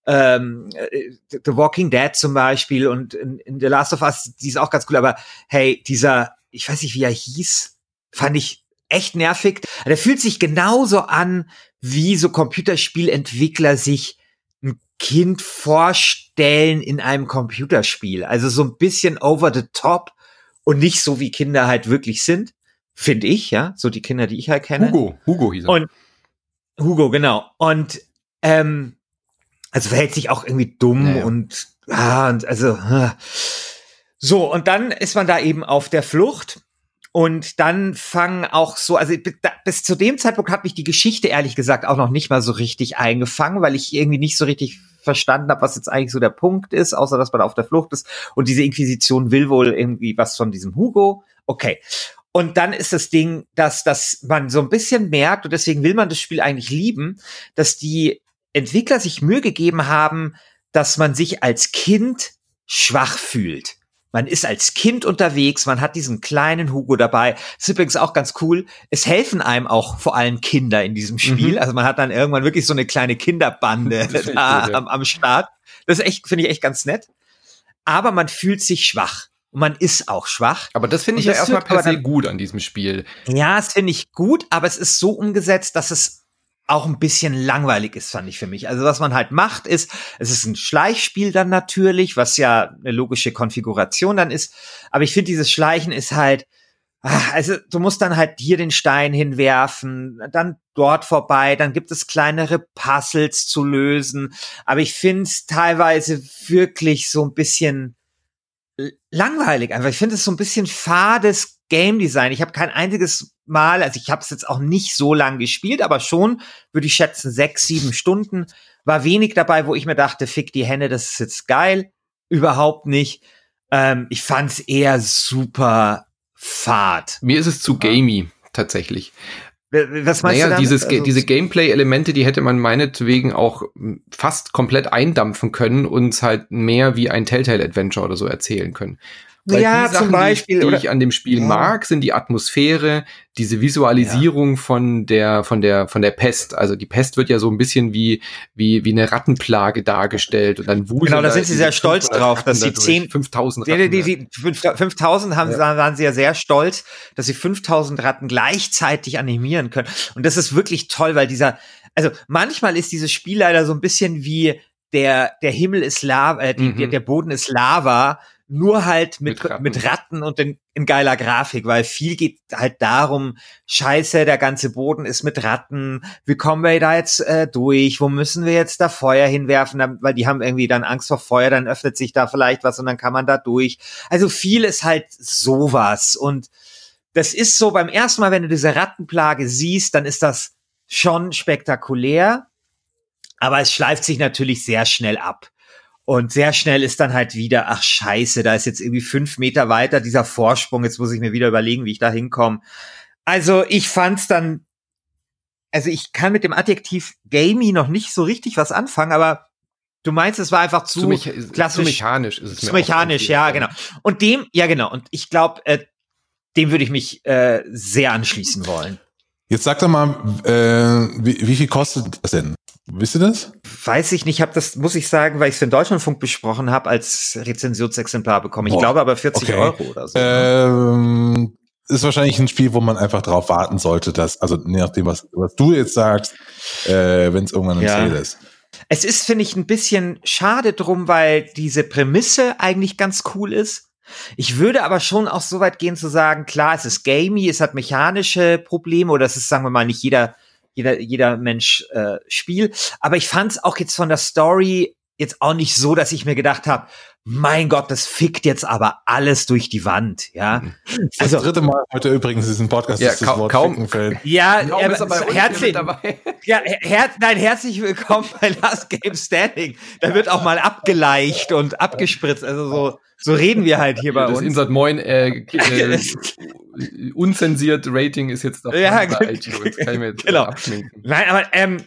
ähm, äh, The Walking Dead zum Beispiel und in, in The Last of Us, die ist auch ganz cool, aber hey, dieser, ich weiß nicht, wie er hieß, fand ich echt nervig. Der fühlt sich genauso an, wie so Computerspielentwickler sich ein Kind vorstellen in einem Computerspiel. Also so ein bisschen over the top und nicht so, wie Kinder halt wirklich sind, finde ich, ja, so die Kinder, die ich halt kenne. Hugo, Hugo hieß er. Und Hugo, genau. Und ähm, also verhält sich auch irgendwie dumm ja, und ah, und also ah. so und dann ist man da eben auf der Flucht und dann fangen auch so, also bis zu dem Zeitpunkt hat mich die Geschichte ehrlich gesagt auch noch nicht mal so richtig eingefangen, weil ich irgendwie nicht so richtig verstanden habe, was jetzt eigentlich so der Punkt ist, außer dass man auf der Flucht ist. Und diese Inquisition will wohl irgendwie was von diesem Hugo. Okay. Und dann ist das Ding, dass, dass man so ein bisschen merkt, und deswegen will man das Spiel eigentlich lieben, dass die Entwickler sich Mühe gegeben haben, dass man sich als Kind schwach fühlt. Man ist als Kind unterwegs, man hat diesen kleinen Hugo dabei. Das ist übrigens auch ganz cool. Es helfen einem auch vor allem Kinder in diesem Spiel. Mhm. Also man hat dann irgendwann wirklich so eine kleine Kinderbande [LAUGHS] da gut, am, am Start. Das ist echt, finde ich echt ganz nett. Aber man fühlt sich schwach. Und man ist auch schwach. Aber das finde ich ja erstmal per se gut an diesem Spiel. Ja, das finde ich gut, aber es ist so umgesetzt, dass es auch ein bisschen langweilig ist, fand ich für mich. Also was man halt macht, ist, es ist ein Schleichspiel dann natürlich, was ja eine logische Konfiguration dann ist. Aber ich finde, dieses Schleichen ist halt, ach, also du musst dann halt hier den Stein hinwerfen, dann dort vorbei, dann gibt es kleinere Puzzles zu lösen. Aber ich finde es teilweise wirklich so ein bisschen langweilig einfach. Ich finde es so ein bisschen fades Game Design. Ich habe kein einziges Mal, also ich habe es jetzt auch nicht so lang gespielt, aber schon, würde ich schätzen, sechs, sieben Stunden. War wenig dabei, wo ich mir dachte, fick die Hände, das ist jetzt geil. Überhaupt nicht. Ähm, ich fand es eher super fad. Mir ist es zu gamey, tatsächlich. Was meinst naja, du dieses, also, diese Gameplay-Elemente, die hätte man meinetwegen auch fast komplett eindampfen können und halt mehr wie ein Telltale-Adventure oder so erzählen können. Weil ja, Sachen, zum Beispiel. Die, die ich an dem Spiel ja. mag, sind die Atmosphäre, diese Visualisierung ja. von der, von der, von der Pest. Also die Pest wird ja so ein bisschen wie, wie, wie eine Rattenplage dargestellt und dann wuseln Genau, da sind sie sehr stolz drauf, dass sie 10, 5000 Ratten. Die, die, die, 5000 haben, ja. waren sie ja sehr stolz, dass sie 5000 Ratten gleichzeitig animieren können. Und das ist wirklich toll, weil dieser, also manchmal ist dieses Spiel leider so ein bisschen wie der, der Himmel ist Lava, äh, mhm. der, der Boden ist Lava nur halt mit, mit Ratten, mit Ratten und in, in, geiler Grafik, weil viel geht halt darum, scheiße, der ganze Boden ist mit Ratten, wie kommen wir da jetzt äh, durch, wo müssen wir jetzt da Feuer hinwerfen, weil die haben irgendwie dann Angst vor Feuer, dann öffnet sich da vielleicht was und dann kann man da durch. Also viel ist halt sowas. Und das ist so beim ersten Mal, wenn du diese Rattenplage siehst, dann ist das schon spektakulär, aber es schleift sich natürlich sehr schnell ab. Und sehr schnell ist dann halt wieder, ach scheiße, da ist jetzt irgendwie fünf Meter weiter dieser Vorsprung. Jetzt muss ich mir wieder überlegen, wie ich da hinkomme. Also ich fand's dann, also ich kann mit dem Adjektiv gamey noch nicht so richtig was anfangen, aber du meinst, es war einfach zu, zu klassisch. Zu mechanisch ist es. Zu mechanisch, ja, genau. Und dem, ja genau. Und ich glaube, äh, dem würde ich mich äh, sehr anschließen wollen. Jetzt sag doch mal, äh, wie, wie viel kostet das denn? Wisst ihr das? Weiß ich nicht, habe das, muss ich sagen, weil ich es für den Deutschlandfunk besprochen habe, als Rezensionsexemplar bekommen. Ich Boah. glaube aber 40 okay. Euro oder so. Ne? Ähm, ist wahrscheinlich ein Spiel, wo man einfach drauf warten sollte, dass, also je nachdem, was, was du jetzt sagst, äh, wenn es irgendwann im ja. Sale ist. Es ist, finde ich, ein bisschen schade drum, weil diese Prämisse eigentlich ganz cool ist. Ich würde aber schon auch so weit gehen zu sagen, klar, es ist gamey, es hat mechanische Probleme oder es ist, sagen wir mal, nicht jeder, jeder, jeder Mensch äh, Spiel. Aber ich fand es auch jetzt von der Story jetzt auch nicht so, dass ich mir gedacht habe, mein Gott, das fickt jetzt aber alles durch die Wand, ja. Mhm. Das also, dritte Mal heute übrigens ist ein Podcast, ja, das Wort kaum, fällt. Ja, kaum äh, herzlich, [LAUGHS] ja, her nein, herzlich willkommen bei Last Game Standing. Da wird auch mal abgeleicht und abgespritzt, also so, so reden wir halt hier bei das uns. Insert Moin, äh, [LAUGHS] äh, unzensiert Rating ist jetzt doch ja, bei iTunes. Kann ich mir jetzt genau. Nein, aber ähm,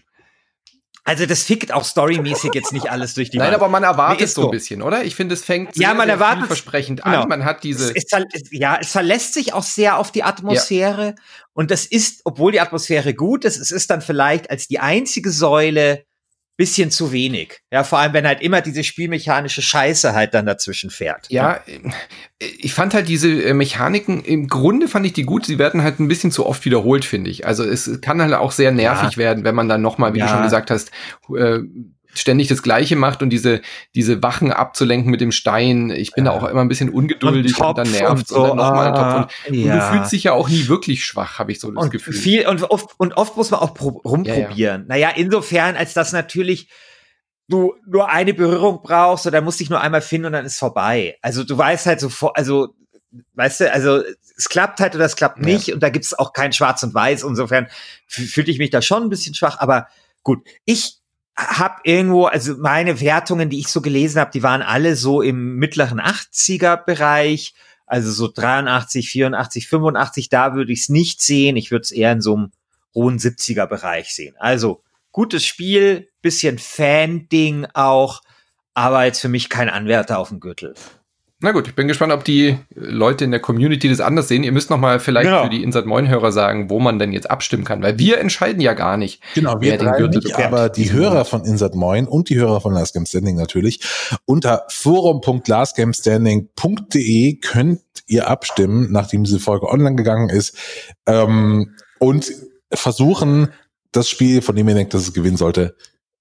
also das fickt auch storymäßig jetzt nicht alles durch die Nein, Wand. aber man erwartet nee, so ein bisschen, oder? Ich finde, es fängt ja, man erwartet, vielversprechend genau. an. Man hat diese. Es, es, ja, es verlässt sich auch sehr auf die Atmosphäre. Ja. Und das ist, obwohl die Atmosphäre gut ist, es ist dann vielleicht als die einzige Säule bisschen zu wenig. Ja, vor allem, wenn halt immer diese spielmechanische Scheiße halt dann dazwischen fährt. Ja, ich fand halt diese äh, Mechaniken, im Grunde fand ich die gut, sie werden halt ein bisschen zu oft wiederholt, finde ich. Also es kann halt auch sehr nervig ja. werden, wenn man dann nochmal, wie ja. du schon gesagt hast, äh, ständig das Gleiche macht und diese, diese Wachen abzulenken mit dem Stein. Ich bin ja. da auch immer ein bisschen ungeduldig und, und dann nervt so, und dann nochmal ah, und, ja. und du fühlst dich ja auch nie wirklich schwach, habe ich so das und Gefühl. Viel, und, oft, und oft muss man auch rumprobieren. Ja, naja, insofern, als das natürlich du nur eine Berührung brauchst oder musst dich nur einmal finden und dann ist vorbei. Also du weißt halt sofort, also weißt du, also es klappt halt oder es klappt nicht und da gibt es auch kein Schwarz und Weiß. Insofern fühlte ich mich da schon ein bisschen schwach, aber gut. Ich habe irgendwo, also meine Wertungen, die ich so gelesen habe, die waren alle so im mittleren 80er Bereich, also so 83, 84, 85, da würde ich es nicht sehen. Ich würde es eher in so einem hohen 70er Bereich sehen. Also gutes Spiel, bisschen Fan-Ding auch, aber jetzt für mich kein Anwärter auf dem Gürtel. Na gut, ich bin gespannt, ob die Leute in der Community das anders sehen. Ihr müsst noch mal vielleicht genau. für die Insert Moin Hörer sagen, wo man denn jetzt abstimmen kann, weil wir entscheiden ja gar nicht. Genau, wir den Gürtel nicht, aber die Hörer von Insert Moin und die Hörer von Last Game Standing natürlich unter forum.lastgamestanding.de könnt ihr abstimmen, nachdem diese Folge online gegangen ist ähm, und versuchen, das Spiel, von dem ihr denkt, dass es gewinnen sollte,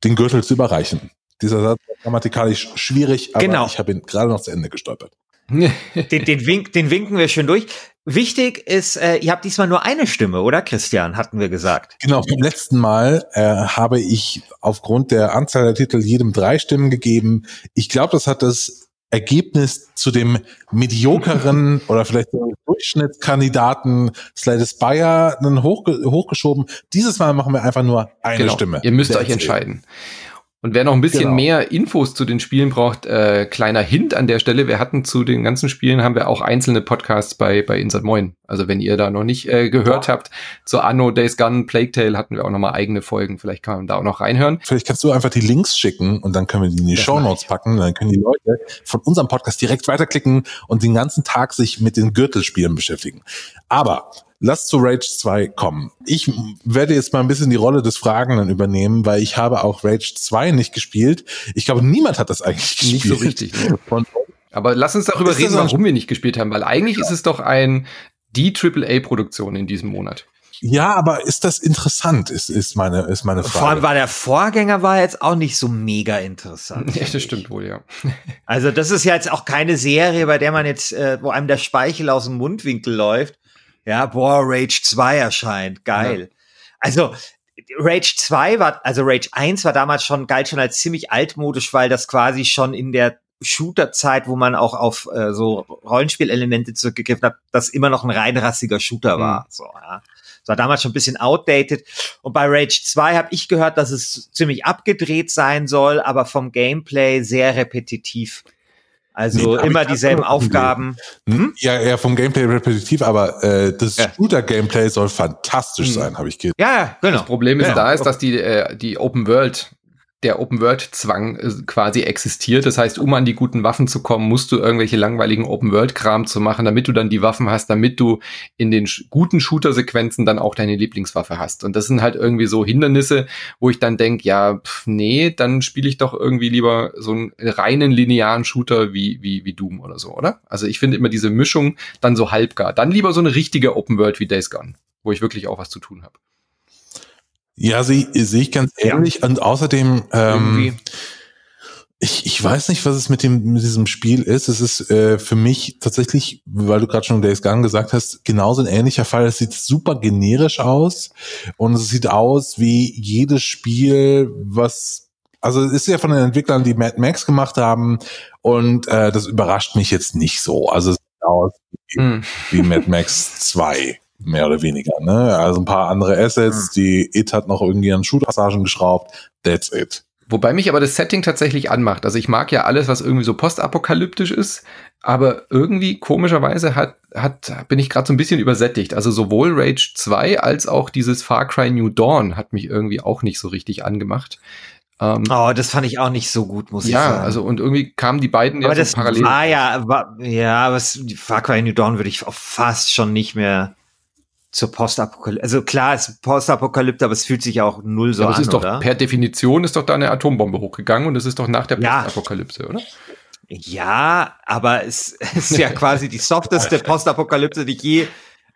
den Gürtel zu überreichen. Dieser Satz ist grammatikalisch schwierig, aber genau. ich habe ihn gerade noch zu Ende gestolpert. den, den, Wink, den winken wir schön durch. Wichtig ist, äh, ihr habt diesmal nur eine Stimme, oder Christian, hatten wir gesagt. Genau, beim letzten Mal äh, habe ich aufgrund der Anzahl der Titel jedem drei Stimmen gegeben. Ich glaube, das hat das Ergebnis zu dem mediokeren [LAUGHS] oder vielleicht Durchschnittskandidaten Slade Bayer hochge hochgeschoben. Dieses Mal machen wir einfach nur eine genau. Stimme. Ihr müsst euch entscheiden. Und wer noch ein bisschen genau. mehr Infos zu den Spielen braucht, äh, kleiner Hint an der Stelle, wir hatten zu den ganzen Spielen, haben wir auch einzelne Podcasts bei, bei Insert Moin. Also wenn ihr da noch nicht äh, gehört ja. habt, zu Anno, Days Gone, Plague Tale hatten wir auch nochmal eigene Folgen. Vielleicht kann man da auch noch reinhören. Vielleicht kannst du einfach die Links schicken und dann können wir die in die Show Notes packen. Dann können die Leute von unserem Podcast direkt weiterklicken und den ganzen Tag sich mit den Gürtelspielen beschäftigen. Aber Lass zu Rage 2 kommen. Ich werde jetzt mal ein bisschen die Rolle des Fragenden übernehmen, weil ich habe auch Rage 2 nicht gespielt. Ich glaube, niemand hat das eigentlich gespielt. Nicht so richtig. Ne? Aber lass uns darüber reden, warum wir nicht gespielt haben, weil eigentlich ja. ist es doch ein die AAA-Produktion in diesem Monat. Ja, aber ist das interessant, ist, ist meine, ist meine Frage. Vor allem war der Vorgänger war jetzt auch nicht so mega interessant. Ja, das stimmt wohl, ja. Also das ist ja jetzt auch keine Serie, bei der man jetzt, äh, wo einem der Speichel aus dem Mundwinkel läuft ja, boah, Rage 2 erscheint. Geil. Ja. Also, Rage 2 war, also Rage 1 war damals schon, galt schon als ziemlich altmodisch, weil das quasi schon in der Shooter-Zeit, wo man auch auf äh, so Rollenspielelemente zurückgegriffen hat, das immer noch ein reinrassiger Shooter war. Mhm. So, ja. Das war damals schon ein bisschen outdated. Und bei Rage 2 habe ich gehört, dass es ziemlich abgedreht sein soll, aber vom Gameplay sehr repetitiv. Also nee, immer dieselben Aufgaben. Hm? Ja, ja, vom Gameplay repetitiv, aber äh, das ja. Shooter-Gameplay soll fantastisch hm. sein, habe ich gehört. Ja, genau. Das Problem ist ja. da ist, dass die, äh, die Open World der Open-World-Zwang äh, quasi existiert. Das heißt, um an die guten Waffen zu kommen, musst du irgendwelche langweiligen Open-World-Kram zu machen, damit du dann die Waffen hast, damit du in den guten Shooter-Sequenzen dann auch deine Lieblingswaffe hast. Und das sind halt irgendwie so Hindernisse, wo ich dann denke, ja, pff, nee, dann spiele ich doch irgendwie lieber so einen reinen linearen Shooter wie, wie, wie Doom oder so, oder? Also ich finde immer diese Mischung dann so halbgar. Dann lieber so eine richtige Open-World wie Days Gone, wo ich wirklich auch was zu tun habe. Ja, sehe seh ich ganz ähnlich. Ja. Und außerdem, ähm, ich, ich weiß nicht, was es mit dem mit diesem Spiel ist. Es ist äh, für mich tatsächlich, weil du gerade schon Days Gone gesagt hast, genauso ein ähnlicher Fall. Es sieht super generisch aus und es sieht aus wie jedes Spiel, was also es ist ja von den Entwicklern, die Mad Max gemacht haben und äh, das überrascht mich jetzt nicht so. Also es sieht aus wie, hm. wie Mad Max 2 mehr oder weniger. Ne? Also ein paar andere Assets, mhm. die It hat noch irgendwie an Shoot-Passagen geschraubt, that's it. Wobei mich aber das Setting tatsächlich anmacht. Also ich mag ja alles, was irgendwie so postapokalyptisch ist, aber irgendwie komischerweise hat, hat, bin ich gerade so ein bisschen übersättigt. Also sowohl Rage 2 als auch dieses Far Cry New Dawn hat mich irgendwie auch nicht so richtig angemacht. Ähm, oh, das fand ich auch nicht so gut, muss ja, ich sagen. Ja, also und irgendwie kamen die beiden aber ja so parallel. War ja, war, ja, was Far Cry New Dawn würde ich auch fast schon nicht mehr zur Postapokalypse. Also klar, es ist Postapokalypse, aber es fühlt sich auch null so ja, aber an, ist doch, oder? Per Definition ist doch da eine Atombombe hochgegangen und es ist doch nach der ja. Postapokalypse, oder? Ja, aber es [LAUGHS] ist ja quasi die softeste [LAUGHS] Postapokalypse, die ich je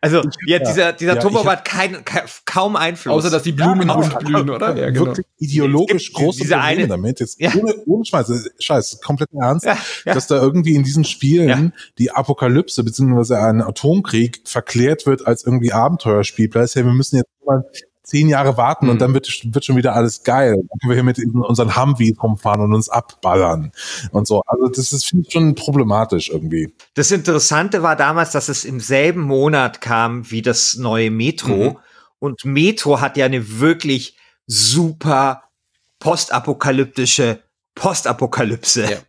also ja, dieser, dieser ja, Turbo hat kein, kein, kaum Einfluss. Außer, dass die Blumen ja, bunt blühen, oder? Ja, genau. Wirklich ideologisch große diese Probleme eine, damit. Jetzt ja. ohne, ohne Scheiß, Scheiß, komplett ernst, ja, ja. dass da irgendwie in diesen Spielen die Apokalypse beziehungsweise ein Atomkrieg verklärt wird als irgendwie Abenteuerspielplatz. Hey, wir müssen jetzt mal zehn Jahre warten mhm. und dann wird, wird schon wieder alles geil. Dann können wir hier mit unseren Humvee rumfahren und uns abballern und so. Also das ist finde ich schon problematisch irgendwie. Das Interessante war damals, dass es im selben Monat kam wie das neue Metro. Mhm. Und Metro hat ja eine wirklich super postapokalyptische Postapokalypse. Ja. [LAUGHS]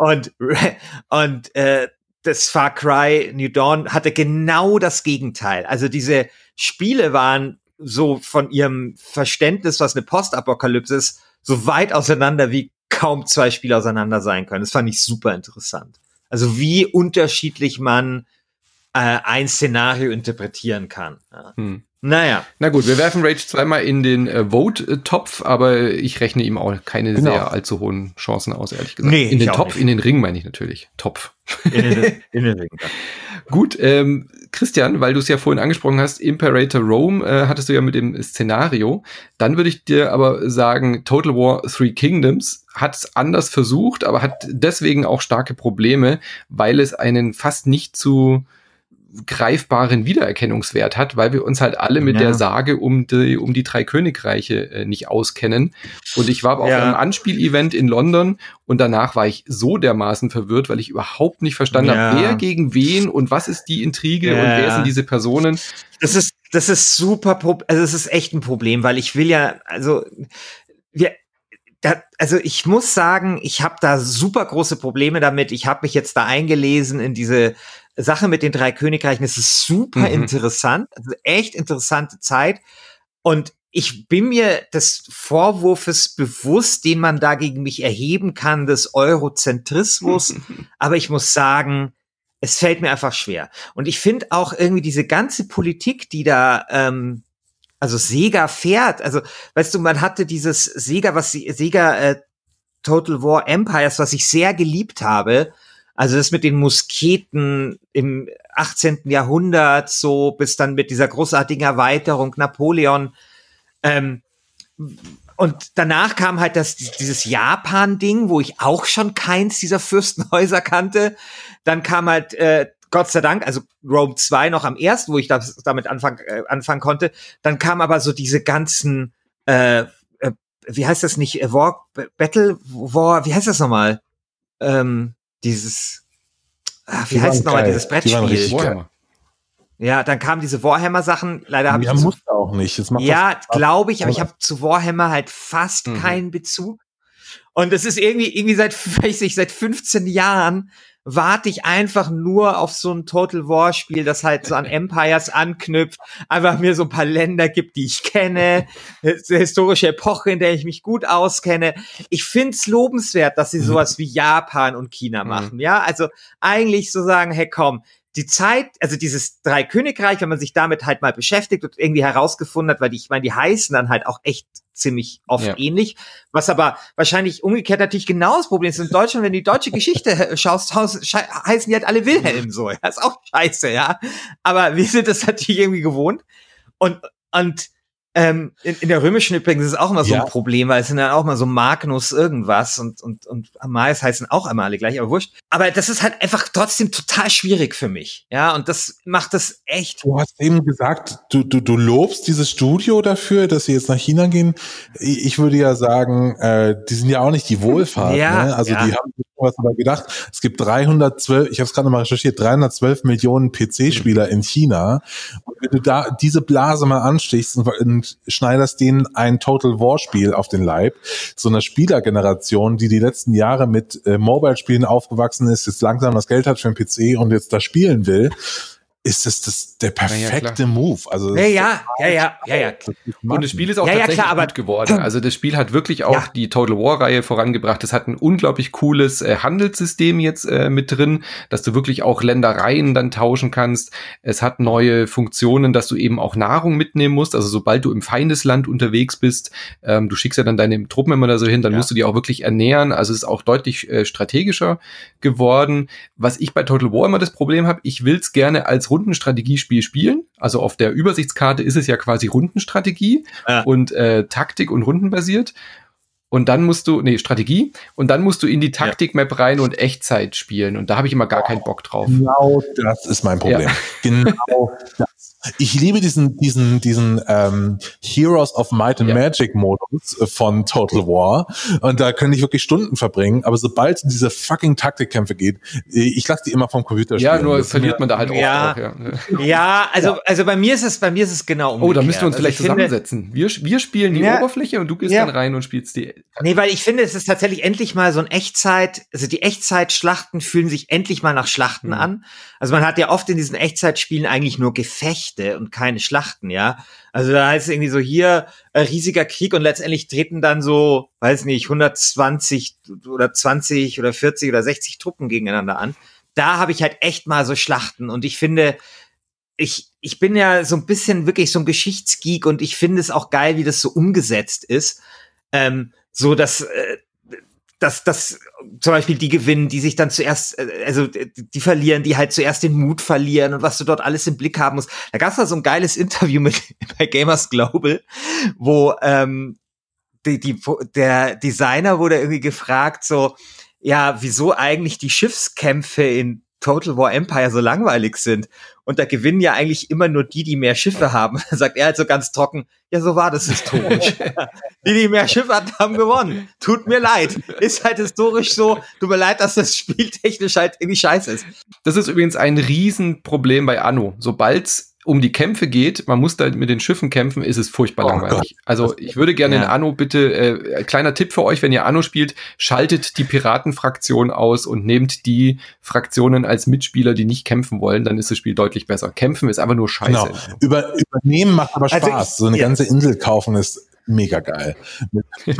Und, und äh, das Far Cry New Dawn hatte genau das Gegenteil. Also diese Spiele waren so von ihrem Verständnis, was eine Postapokalypse ist, so weit auseinander, wie kaum zwei Spiele auseinander sein können. Das fand ich super interessant. Also wie unterschiedlich man äh, ein Szenario interpretieren kann. Ja. Hm. Naja. Na gut, wir werfen Rage zweimal in den äh, Vote-Topf, aber ich rechne ihm auch keine genau. sehr allzu hohen Chancen aus, ehrlich gesagt. Nee, in den Topf, in den Ring meine ich natürlich. Topf. In den, in den [LAUGHS] Ring. Gut, ähm, Christian, weil du es ja vorhin angesprochen hast, Imperator Rome äh, hattest du ja mit dem Szenario. Dann würde ich dir aber sagen, Total War Three Kingdoms hat es anders versucht, aber hat deswegen auch starke Probleme, weil es einen fast nicht zu greifbaren Wiedererkennungswert hat, weil wir uns halt alle mit ja. der Sage um die, um die drei Königreiche äh, nicht auskennen. Und ich war auf ja. einem Anspielevent in London und danach war ich so dermaßen verwirrt, weil ich überhaupt nicht verstanden ja. habe, wer gegen wen und was ist die Intrige und wer sind diese Personen. Das ist, das ist super, also es ist echt ein Problem, weil ich will ja, also wir, da, also ich muss sagen, ich habe da super große Probleme damit. Ich habe mich jetzt da eingelesen in diese Sache mit den drei Königreichen. Es ist super mhm. interessant, also echt interessante Zeit. Und ich bin mir des Vorwurfs bewusst, den man da gegen mich erheben kann, des Eurozentrismus. [LAUGHS] Aber ich muss sagen, es fällt mir einfach schwer. Und ich finde auch irgendwie diese ganze Politik, die da, ähm, also Sega fährt, also weißt du, man hatte dieses Sega, was Sega äh, Total War Empires, was ich sehr geliebt habe, also das mit den Musketen im 18. Jahrhundert, so bis dann mit dieser großartigen Erweiterung Napoleon. Ähm, und danach kam halt das, dieses Japan-Ding, wo ich auch schon keins dieser Fürstenhäuser kannte. Dann kam halt, äh, Gott sei Dank, also Rome 2 noch am ersten, wo ich das, damit anfangen, äh, anfangen konnte. Dann kam aber so diese ganzen, äh, äh, wie heißt das nicht, War, Battle War, wie heißt das nochmal? Ähm, dieses, ach, wie die heißt nochmal dieses Brettspiel? Die ja, dann kamen diese Warhammer-Sachen. Leider habe ich. Ja, musste auch nicht. ja, glaube ich, aber ich habe zu Warhammer halt fast mhm. keinen Bezug. Und es ist irgendwie, irgendwie seit, [LAUGHS] weiß ich, seit 15 Jahren warte ich einfach nur auf so ein Total War Spiel, das halt so an [LAUGHS] Empires anknüpft, einfach mir so ein paar Länder gibt, die ich kenne, historische Epoche, in der ich mich gut auskenne. Ich find's lobenswert, dass sie sowas wie Japan und China mhm. machen. Ja, also eigentlich so sagen, hey komm, die Zeit, also dieses drei Königreich, wenn man sich damit halt mal beschäftigt und irgendwie herausgefunden hat, weil die, ich meine, die heißen dann halt auch echt ziemlich oft ja. ähnlich, was aber wahrscheinlich umgekehrt natürlich genau das Problem ist. In Deutschland, wenn du die deutsche Geschichte schaust, heißen die halt alle Wilhelm so. Das ist auch scheiße, ja. Aber wir sind das natürlich irgendwie gewohnt. Und, und ähm, in, in der römischen übrigens ist es auch immer so ja. ein Problem, weil es sind dann auch mal so Magnus irgendwas und, und, und Amais heißen auch einmal alle gleich, aber wurscht. Aber das ist halt einfach trotzdem total schwierig für mich. Ja, und das macht das echt. Du hast eben gesagt, du, du, du lobst dieses Studio dafür, dass sie jetzt nach China gehen. Ich würde ja sagen, äh, die sind ja auch nicht die Wohlfahrt. Ja, ne? Also ja. die haben was aber gedacht, es gibt 312, ich habe es gerade mal recherchiert, 312 Millionen PC-Spieler in China. Und wenn du da diese Blase mal anstichst und, und schneiderst denen ein Total War-Spiel auf den Leib, so einer Spielergeneration, die die letzten Jahre mit äh, Mobile-Spielen aufgewachsen ist, jetzt langsam das Geld hat für einen PC und jetzt da spielen will, ist das, das der perfekte ja, Move. Also ja, ja, ja, ja, ja, ja. Und das Spiel ist auch ja, tatsächlich klar, gut geworden. Also das Spiel hat wirklich auch die Total War Reihe vorangebracht. Es hat ein unglaublich cooles äh, Handelssystem jetzt äh, mit drin, dass du wirklich auch Ländereien dann tauschen kannst. Es hat neue Funktionen, dass du eben auch Nahrung mitnehmen musst. Also sobald du im Feindesland unterwegs bist, ähm, du schickst ja dann deine Truppen immer da so hin, dann musst du die auch wirklich ernähren. Also es ist auch deutlich äh, strategischer geworden. Was ich bei Total War immer das Problem habe, ich will es gerne als Rundenstrategiespiel spielen. Also auf der Übersichtskarte ist es ja quasi Rundenstrategie ja. und äh, Taktik und Rundenbasiert. Und dann musst du, nee, Strategie, und dann musst du in die Taktik-Map rein und Echtzeit spielen. Und da habe ich immer gar keinen Bock drauf. Genau das ist mein Problem. Ja. Genau [LAUGHS] ich liebe diesen, diesen, diesen ähm, Heroes of Might and ja. Magic Modus von Total War. Und da könnte ich wirklich Stunden verbringen. Aber sobald es in diese fucking Taktikkämpfe geht, ich lasse die immer vom Computer spielen. Ja, nur das verliert man da halt ja. auch. Ja, [LAUGHS] ja also, also bei mir ist es, bei mir ist es genau umgekehrt. Oh, da müssen wir uns also vielleicht zusammensetzen. wir, wir spielen die ja. Oberfläche und du gehst dann rein und spielst die. Nee, weil ich finde, es ist tatsächlich endlich mal so ein Echtzeit, also die Echtzeitschlachten fühlen sich endlich mal nach Schlachten mhm. an. Also man hat ja oft in diesen Echtzeitspielen eigentlich nur Gefechte und keine Schlachten, ja. Also da heißt es irgendwie so hier äh, riesiger Krieg und letztendlich treten dann so, weiß nicht, 120 oder 20 oder 40 oder 60 Truppen gegeneinander an. Da habe ich halt echt mal so Schlachten und ich finde, ich, ich bin ja so ein bisschen wirklich so ein Geschichtsgeek und ich finde es auch geil, wie das so umgesetzt ist. Ähm, so dass äh, dass, dass zum Beispiel die gewinnen, die sich dann zuerst, äh, also die verlieren, die halt zuerst den Mut verlieren und was du dort alles im Blick haben musst. Da gab es da so ein geiles Interview mit [LAUGHS] bei Gamers Global, wo ähm, die, die, der Designer wurde irgendwie gefragt, so, ja, wieso eigentlich die Schiffskämpfe in Total War Empire so langweilig sind. Und da gewinnen ja eigentlich immer nur die, die mehr Schiffe haben. [LAUGHS] sagt er halt so ganz trocken, ja, so war das historisch. [LAUGHS] die, die mehr Schiffe hatten, haben gewonnen. Tut mir leid. Ist halt historisch so. Tut mir leid, dass das spieltechnisch halt irgendwie scheiße ist. Das ist übrigens ein Riesenproblem bei Anno. Sobald's um die Kämpfe geht, man muss da mit den Schiffen kämpfen, ist es furchtbar oh langweilig. Gott. Also ich würde gerne ja. in Anno bitte, äh, kleiner Tipp für euch, wenn ihr Anno spielt, schaltet die Piratenfraktion aus und nehmt die Fraktionen als Mitspieler, die nicht kämpfen wollen, dann ist das Spiel deutlich besser. Kämpfen ist einfach nur scheiße. Genau. Über, übernehmen macht aber also Spaß. Also ich, so eine ja. ganze Insel kaufen ist mega geil. [LAUGHS]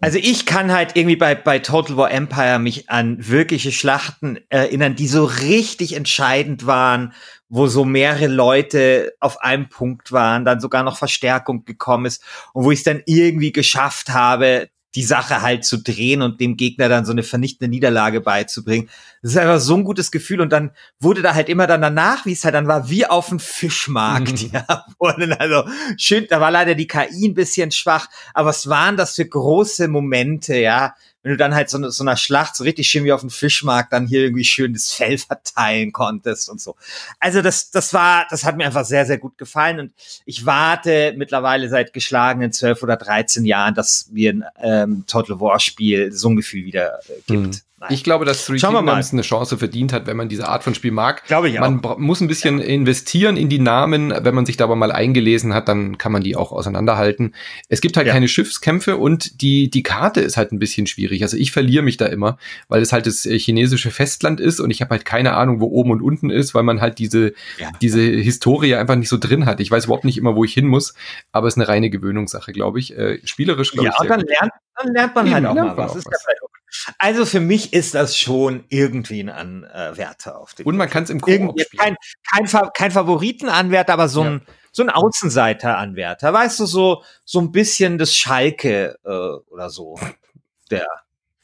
also ich kann halt irgendwie bei, bei Total War Empire mich an wirkliche Schlachten erinnern, die so richtig entscheidend waren, wo so mehrere Leute auf einem Punkt waren, dann sogar noch Verstärkung gekommen ist und wo ich es dann irgendwie geschafft habe, die Sache halt zu drehen und dem Gegner dann so eine vernichtende Niederlage beizubringen. Das ist einfach so ein gutes Gefühl und dann wurde da halt immer dann danach, wie es halt dann war, wie auf dem Fischmarkt, mhm. [LAUGHS] ja. Und also schön, da war leider die KI ein bisschen schwach, aber was waren das für große Momente, ja, wenn du dann halt so, so einer Schlacht so richtig schön wie auf dem Fischmarkt dann hier irgendwie schön das Fell verteilen konntest und so. Also das, das war, das hat mir einfach sehr, sehr gut gefallen und ich warte mittlerweile seit geschlagenen zwölf oder dreizehn Jahren, dass mir ein ähm, Total War Spiel so ein Gefühl wieder äh, gibt. Hm. Nein. Ich glaube, dass Three Kingdoms eine Chance verdient hat, wenn man diese Art von Spiel mag. Glaube ich auch. Man muss ein bisschen investieren in die Namen. Wenn man sich da aber mal eingelesen hat, dann kann man die auch auseinanderhalten. Es gibt halt ja. keine Schiffskämpfe und die, die Karte ist halt ein bisschen schwierig. Also ich verliere mich da immer, weil es halt das äh, chinesische Festland ist und ich habe halt keine Ahnung, wo oben und unten ist, weil man halt diese, ja. diese Historie einfach nicht so drin hat. Ich weiß überhaupt nicht immer, wo ich hin muss, aber es ist eine reine Gewöhnungssache, glaube ich. Äh, spielerisch, glaube ja, ich. Ja, und dann lernt, dann lernt man halt auch mal was. was. Also für mich ist das schon irgendwie ein Anwärter auf dem. Und man kann es im Koop spielen. Kein, kein, kein Favoritenanwärter, aber so ein, ja. so ein Außenseiteranwärter. Weißt du, so, so ein bisschen das Schalke äh, oder so. Der,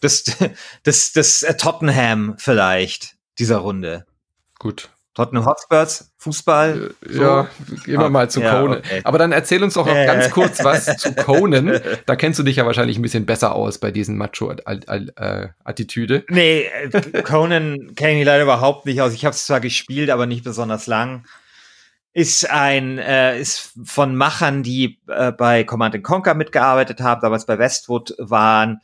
das, [LAUGHS] das, das äh, Tottenham vielleicht dieser Runde. Gut. Tottenham Hotspurs, Fußball. So. Ja, gehen wir mal zu ja, Conan. Okay. Aber dann erzähl uns doch noch äh. ganz kurz was [LAUGHS] zu Conan. Da kennst du dich ja wahrscheinlich ein bisschen besser aus bei diesen Macho-Attitüde. Äh, nee, äh, Conan kenne ich leider überhaupt nicht aus. Ich habe es zwar gespielt, aber nicht besonders lang ist ein äh, ist von Machern, die äh, bei Command Conquer mitgearbeitet haben, damals bei Westwood waren.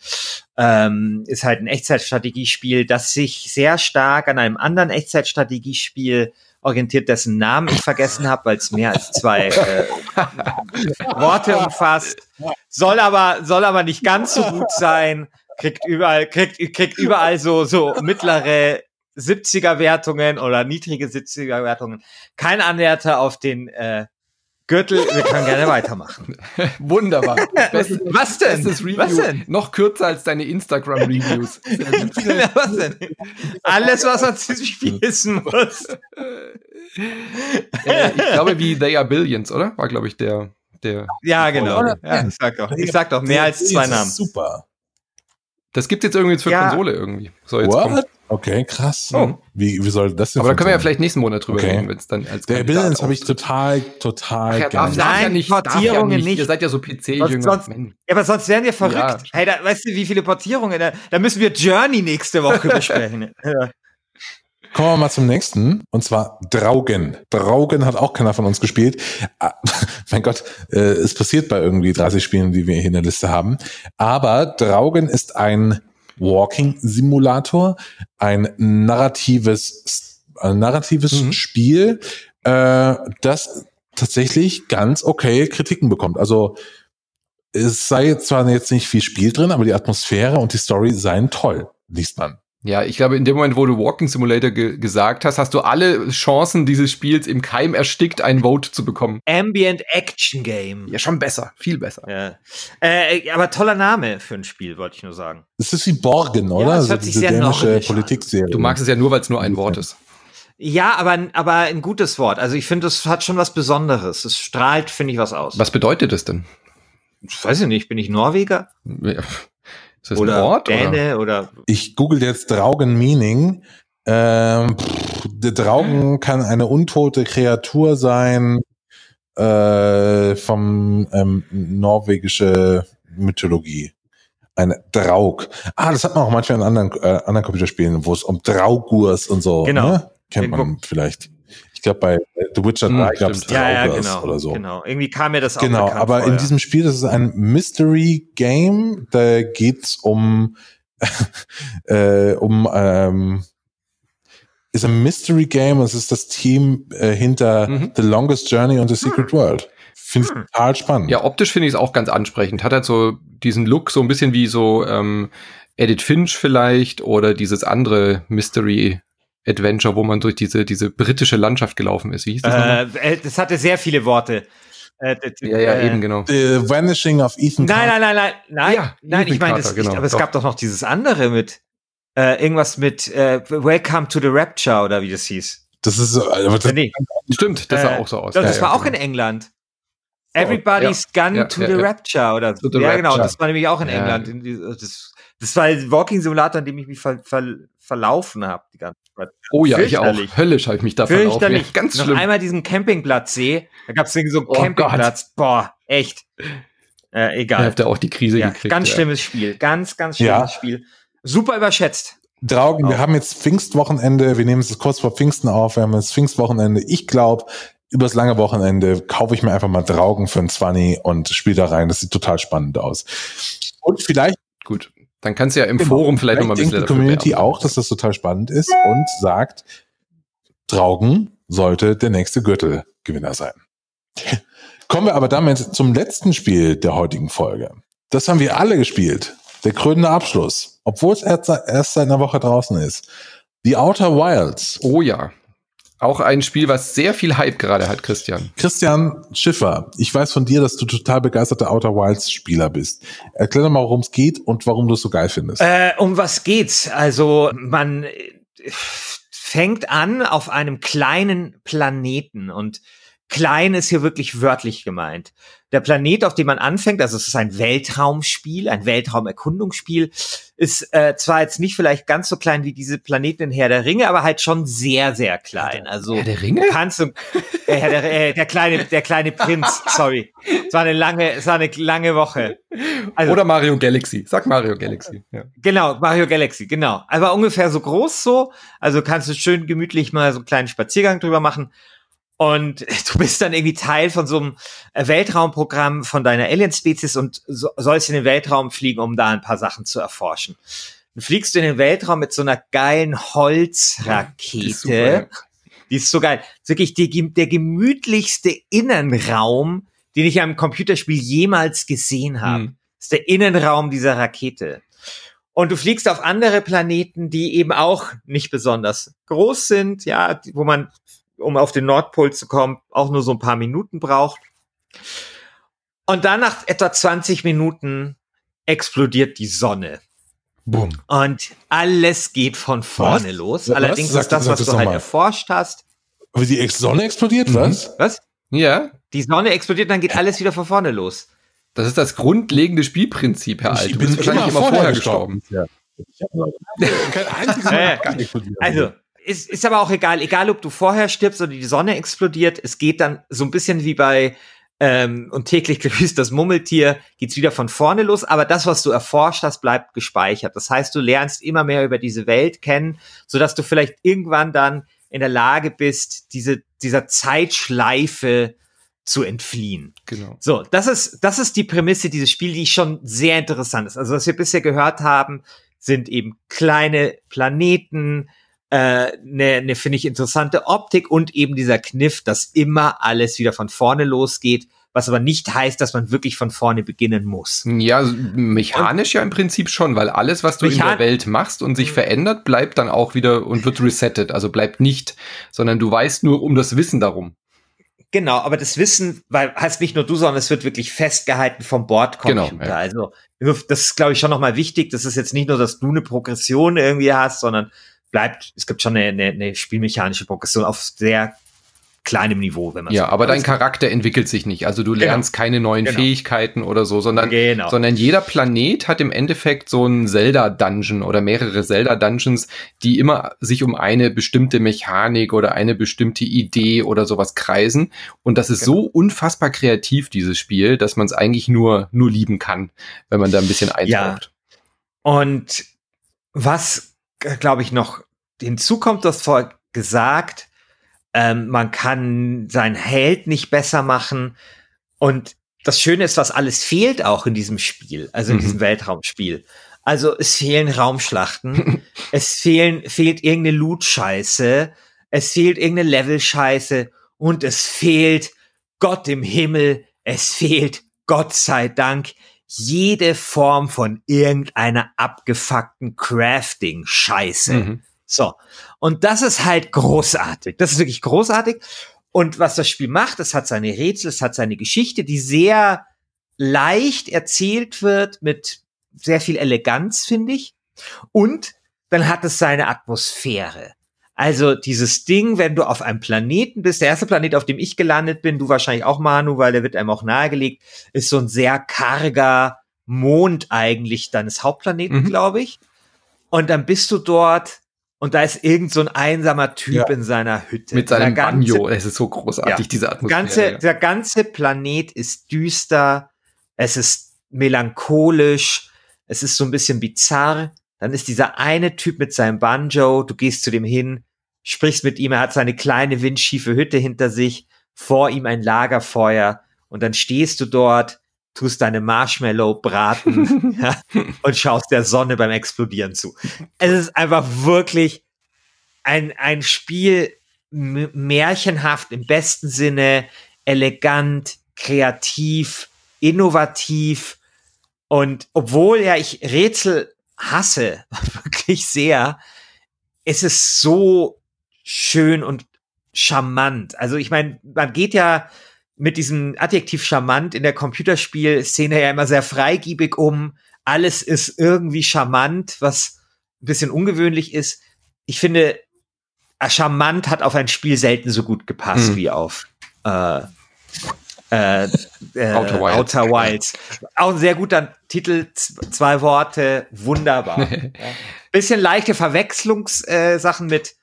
Ähm, ist halt ein Echtzeitstrategiespiel, das sich sehr stark an einem anderen Echtzeitstrategiespiel orientiert, dessen Namen ich vergessen habe, weil es mehr als zwei äh, [LAUGHS] Worte umfasst. Soll aber soll aber nicht ganz so gut sein. Kriegt überall kriegt kriegt überall so so mittlere 70er Wertungen oder niedrige 70er Wertungen. Kein Anwärter auf den äh, Gürtel. Wir können gerne weitermachen. [LAUGHS] Wunderbar. Best, was denn? Was denn? Noch kürzer als deine Instagram-Reviews. [LAUGHS] was denn? Alles, was man zu diesem Spiel wissen muss. äh, ich glaube, wie They Are Billions, oder? War, glaube ich, der. der ja, genau. Ja, ich sag doch, ich sag doch mehr als zwei Namen. Super. Das gibt jetzt irgendwie für ja. Konsole irgendwie. So, jetzt What? Kommt. Okay, krass. Oh. Wie, wie soll das denn Aber da können wir ja vielleicht nächsten Monat drüber okay. reden, wenn es dann als Der Billions habe ich total, total Ach, darf, darf ja nicht, Portierungen ja nicht. nicht. Ihr seid ja so PC-Jünger. Ja, aber sonst wären wir verrückt. Ja. Hey, da, weißt du, wie viele Portierungen? Da, da müssen wir Journey nächste Woche [LAUGHS] besprechen. ja. Kommen wir mal zum nächsten, und zwar Draugen. Draugen hat auch keiner von uns gespielt. Ah, [LAUGHS] mein Gott, äh, es passiert bei irgendwie 30 Spielen, die wir hier in der Liste haben. Aber Draugen ist ein Walking-Simulator, ein narratives, ein narratives mhm. Spiel, äh, das tatsächlich ganz okay Kritiken bekommt. Also es sei zwar jetzt nicht viel Spiel drin, aber die Atmosphäre und die Story seien toll, liest man. Ja, ich glaube, in dem Moment, wo du Walking Simulator ge gesagt hast, hast du alle Chancen dieses Spiels im Keim erstickt, ein Vote zu bekommen. Ambient Action Game. Ja, schon besser, viel besser. Ja. Äh, aber toller Name für ein Spiel, wollte ich nur sagen. Es ist wie Borgen, oder? Ja, das hört also sich sehr dänische Politikserie. Du magst es ja nur, weil es nur ein Wort ist. Ja, aber, aber ein gutes Wort. Also ich finde, es hat schon was Besonderes. Es strahlt, finde ich, was aus. Was bedeutet es denn? Ich weiß ich nicht. Bin ich Norweger? Ja. Ist das oder ein Ort? Däne oder? oder? Ich google jetzt Draugen Meaning. Ähm, pff, der Draugen kann eine untote Kreatur sein äh, vom ähm, norwegische Mythologie. Ein Draug. Ah, das hat man auch manchmal in anderen, äh, anderen Computerspielen, wo es um Draugurs und so. Genau. Ne? Kennt man vielleicht. Ich glaube, bei The Witcher 3 hm, gab es ja, ja, genau, oder so. Genau, irgendwie kam mir das auch Genau, aber vorher. in diesem Spiel, das ist ein Mystery Game, da geht's um, [LAUGHS] äh, um, ähm, ist ein Mystery Game, es ist das Team äh, hinter mhm. The Longest Journey und The Secret hm. World. Finde ich hm. total spannend. Ja, optisch finde ich es auch ganz ansprechend. Hat halt so diesen Look, so ein bisschen wie so ähm, Edith Finch vielleicht oder dieses andere Mystery Adventure, wo man durch diese, diese britische Landschaft gelaufen ist. Wie hieß das? Äh, äh, das hatte sehr viele Worte. Äh, ja, ja, äh, eben, genau. The Vanishing of Ethan Nein, nein, nein, nein, nein, ja, nein, ich meine, genau, aber es gab doch noch dieses andere mit, äh, irgendwas mit äh, Welcome to the Rapture oder wie das hieß. Das ist so, aber das nee. Stimmt, das sah auch so aus. Das, ja, war auch genau. in England. Everybody's Gone to the Rapture oder so. Ja, genau, das war nämlich auch in England. Das, das war ein Walking Simulator, in dem ich mich ver, ver, verlaufen habe die ganze Zeit. Oh ja, ich auch. Höllisch habe ich mich da verlaufen. Ja, ganz Noch schlimm. einmal diesen Campingplatz sehe, da gab es irgendwie so einen oh Campingplatz. Gott. Boah, echt. Äh, egal. Da habt ihr auch die Krise ja, gekriegt. Ganz ja. schlimmes Spiel. Ganz, ganz schlimmes ja. Spiel. Super überschätzt. Draugen, wir haben jetzt Pfingstwochenende, wir nehmen es kurz vor Pfingsten auf, wir haben jetzt Pfingstwochenende. Ich glaube, übers lange Wochenende kaufe ich mir einfach mal Draugen für ein 20 und spiele da rein. Das sieht total spannend aus. Und vielleicht Gut Dann kannst du ja im genau. Forum vielleicht, vielleicht noch mal ein bisschen die Community auch, dass das total spannend ist und sagt, Traugen sollte der nächste Gürtelgewinner sein. [LAUGHS] Kommen wir aber damit zum letzten Spiel der heutigen Folge. Das haben wir alle gespielt. Der krönende Abschluss. Obwohl es erst, erst seit einer Woche draußen ist. The Outer Wilds. Oh ja. Auch ein Spiel, was sehr viel Hype gerade hat, Christian. Christian Schiffer, ich weiß von dir, dass du total begeisterter Outer Wilds Spieler bist. Erklär doch mal, worum es geht und warum du es so geil findest. Äh, um was geht's? Also man fängt an auf einem kleinen Planeten und klein ist hier wirklich wörtlich gemeint der Planet, auf dem man anfängt, also es ist ein Weltraumspiel, ein Weltraumerkundungsspiel, ist äh, zwar jetzt nicht vielleicht ganz so klein wie diese Planeten in Herr der Ringe, aber halt schon sehr, sehr klein. Also Herr der Ringe? Kannst du, äh, Herr der, äh, der kleine, der kleine Prinz, sorry. Es war eine lange, es war eine lange Woche. Also, Oder Mario Galaxy. Sag Mario Galaxy. Ja. Genau, Mario Galaxy, genau. Aber ungefähr so groß so. Also kannst du schön gemütlich mal so einen kleinen Spaziergang drüber machen. Und [LAUGHS] du bist dann irgendwie Teil von so einem Weltraumprogramm von deiner Alien-Spezies und so, sollst in den Weltraum fliegen, um da ein paar Sachen zu erforschen. Dann fliegst du in den Weltraum mit so einer geilen Holzrakete. Die ist, so geil. wirklich die, der gemütlichste Innenraum, den ich am Computerspiel jemals gesehen habe. Hm. Das ist der Innenraum dieser Rakete. Und du fliegst auf andere Planeten, die eben auch nicht besonders groß sind, ja, wo man um auf den Nordpol zu kommen, auch nur so ein paar Minuten braucht. Und dann nach etwa 20 Minuten explodiert die Sonne. Boom. Und alles geht von vorne was? los. Was? Allerdings was? ist das, was du halt erforscht hast. Aber die Sonne explodiert, mhm. was? Was? Ja. Die Sonne explodiert, dann geht alles wieder von vorne los. Das ist das grundlegende Spielprinzip, Herr Alt. Du bist wahrscheinlich immer vorher gestorben. gestorben. Ja. Ich habe kein einziges [LAUGHS] Mal explodiert. Also, ist, ist aber auch egal, egal ob du vorher stirbst oder die Sonne explodiert, es geht dann so ein bisschen wie bei ähm, und täglich [LAUGHS] grüßt das Mummeltier, geht's wieder von vorne los, aber das, was du erforscht hast, bleibt gespeichert. Das heißt, du lernst immer mehr über diese Welt kennen, sodass du vielleicht irgendwann dann in der Lage bist, diese, dieser Zeitschleife zu entfliehen. Genau. So, das ist, das ist die Prämisse dieses Spiels, die schon sehr interessant ist. Also, was wir bisher gehört haben, sind eben kleine Planeten, eine, äh, ne, ne finde ich, interessante Optik und eben dieser Kniff, dass immer alles wieder von vorne losgeht, was aber nicht heißt, dass man wirklich von vorne beginnen muss. Ja, mechanisch und, ja im Prinzip schon, weil alles, was du in der Welt machst und sich mhm. verändert, bleibt dann auch wieder und wird resettet, also bleibt nicht, sondern du weißt nur um das Wissen darum. Genau, aber das Wissen, weil heißt nicht nur du, sondern es wird wirklich festgehalten vom Bordcomputer. Genau, ja. Also das ist, glaube ich, schon nochmal wichtig. Das ist jetzt nicht nur, dass du eine Progression irgendwie hast, sondern bleibt, es gibt schon eine, eine, eine spielmechanische Progression auf sehr kleinem Niveau, wenn man Ja, so aber dein Charakter entwickelt sich nicht. Also du genau. lernst genau. keine neuen genau. Fähigkeiten oder so, sondern, genau. sondern jeder Planet hat im Endeffekt so einen Zelda-Dungeon oder mehrere Zelda-Dungeons, die immer sich um eine bestimmte Mechanik oder eine bestimmte Idee oder sowas kreisen. Und das ist so genau. unfassbar kreativ, dieses Spiel, dass man es eigentlich nur, nur lieben kann, wenn man da ein bisschen eintaucht. Ja. Und was glaube ich, noch hinzukommt, das vorher gesagt, ähm, man kann seinen Held nicht besser machen. Und das Schöne ist, was alles fehlt auch in diesem Spiel, also in mhm. diesem Weltraumspiel. Also es fehlen Raumschlachten, [LAUGHS] es fehlen, fehlt irgendeine Loot-Scheiße, es fehlt irgendeine Level-Scheiße und es fehlt Gott im Himmel, es fehlt Gott sei Dank jede Form von irgendeiner abgefuckten Crafting-Scheiße. Mhm. So. Und das ist halt großartig. Das ist wirklich großartig. Und was das Spiel macht, es hat seine Rätsel, es hat seine Geschichte, die sehr leicht erzählt wird mit sehr viel Eleganz, finde ich. Und dann hat es seine Atmosphäre. Also dieses Ding, wenn du auf einem Planeten bist, der erste Planet, auf dem ich gelandet bin, du wahrscheinlich auch Manu, weil der wird einem auch nahegelegt, ist so ein sehr karger Mond eigentlich deines Hauptplaneten, mhm. glaube ich. Und dann bist du dort und da ist irgend so ein einsamer Typ ja. in seiner Hütte. Mit seinem ganze, Banjo. Es ist so großartig, ja. diese Atmosphäre. Ganze, ja. Der ganze Planet ist düster. Es ist melancholisch. Es ist so ein bisschen bizarr. Dann ist dieser eine Typ mit seinem Banjo. Du gehst zu dem hin sprichst mit ihm, er hat seine kleine windschiefe Hütte hinter sich, vor ihm ein Lagerfeuer und dann stehst du dort tust deine Marshmallow braten ja, [LAUGHS] [LAUGHS] und schaust der Sonne beim Explodieren zu. Es ist einfach wirklich ein, ein Spiel märchenhaft im besten Sinne, elegant, kreativ, innovativ. Und obwohl ja ich Rätsel hasse, [LAUGHS] wirklich sehr, ist es so schön und charmant. Also ich meine, man geht ja mit diesem Adjektiv charmant in der Computerspielszene ja immer sehr freigiebig um. Alles ist irgendwie charmant, was ein bisschen ungewöhnlich ist. Ich finde, charmant hat auf ein Spiel selten so gut gepasst mhm. wie auf äh, äh, äh, Outer, Wilds. Outer Wilds. Auch ein sehr guter Titel, zwei Worte, wunderbar. [LAUGHS] ja. Bisschen leichte Verwechslungssachen äh, mit,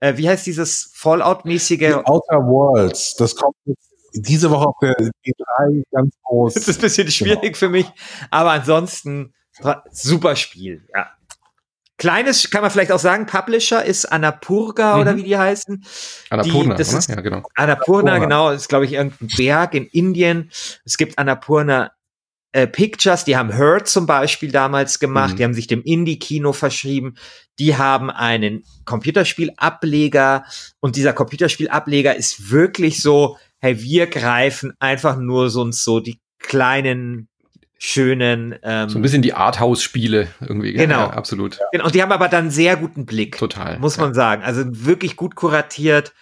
äh, wie heißt dieses Fallout-mäßige? Outer Worlds, das kommt diese Woche auf der E3 ganz groß. Das ist ein bisschen schwierig genau. für mich, aber ansonsten super Spiel, ja. Kleines kann man vielleicht auch sagen, Publisher ist Annapurga mhm. oder wie die heißen. Annapurna, die, das ist, ja, genau. Annapurna, Annapurna, genau, ist glaube ich irgendein Berg in Indien. Es gibt Annapurna äh, Pictures, die haben Hurt zum Beispiel damals gemacht, mhm. die haben sich dem Indie-Kino verschrieben, die haben einen Computerspielableger und dieser Computerspielableger ist wirklich so, hey, wir greifen einfach nur sonst so die kleinen schönen. Ähm, so ein bisschen die Arthouse-Spiele irgendwie. Genau. Ja, absolut. Genau. Und die haben aber dann sehr guten Blick. Total. Muss man ja. sagen. Also wirklich gut kuratiert.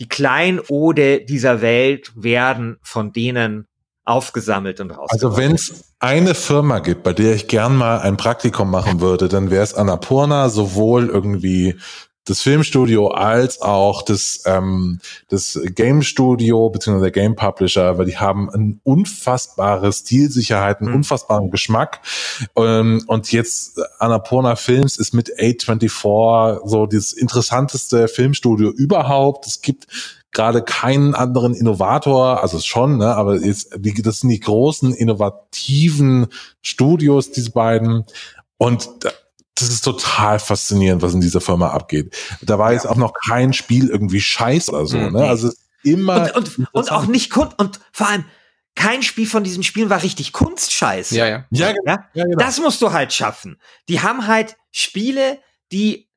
Die Kleinode dieser Welt werden von denen aufgesammelt und raus. Also wenn es eine Firma gibt, bei der ich gern mal ein Praktikum machen würde, dann wäre es Annapurna, sowohl irgendwie das Filmstudio als auch das, ähm, das Game Studio bzw. der Game Publisher, weil die haben eine unfassbare Stilsicherheit, einen mhm. unfassbaren Geschmack. Ähm, und jetzt Annapurna Films ist mit A24 so das interessanteste Filmstudio überhaupt. Es gibt gerade keinen anderen Innovator, also schon, ne, aber jetzt, das sind die großen innovativen Studios, diese beiden. Und das ist total faszinierend, was in dieser Firma abgeht. Da war ja. jetzt auch noch kein Spiel irgendwie scheiß oder so, mhm. ne? Also immer. Und, und, und auch nicht Kunst, und vor allem, kein Spiel von diesen Spielen war richtig Kunstscheiß. Ja, ja. Ja, ja? ja genau. Das musst du halt schaffen. Die haben halt Spiele, die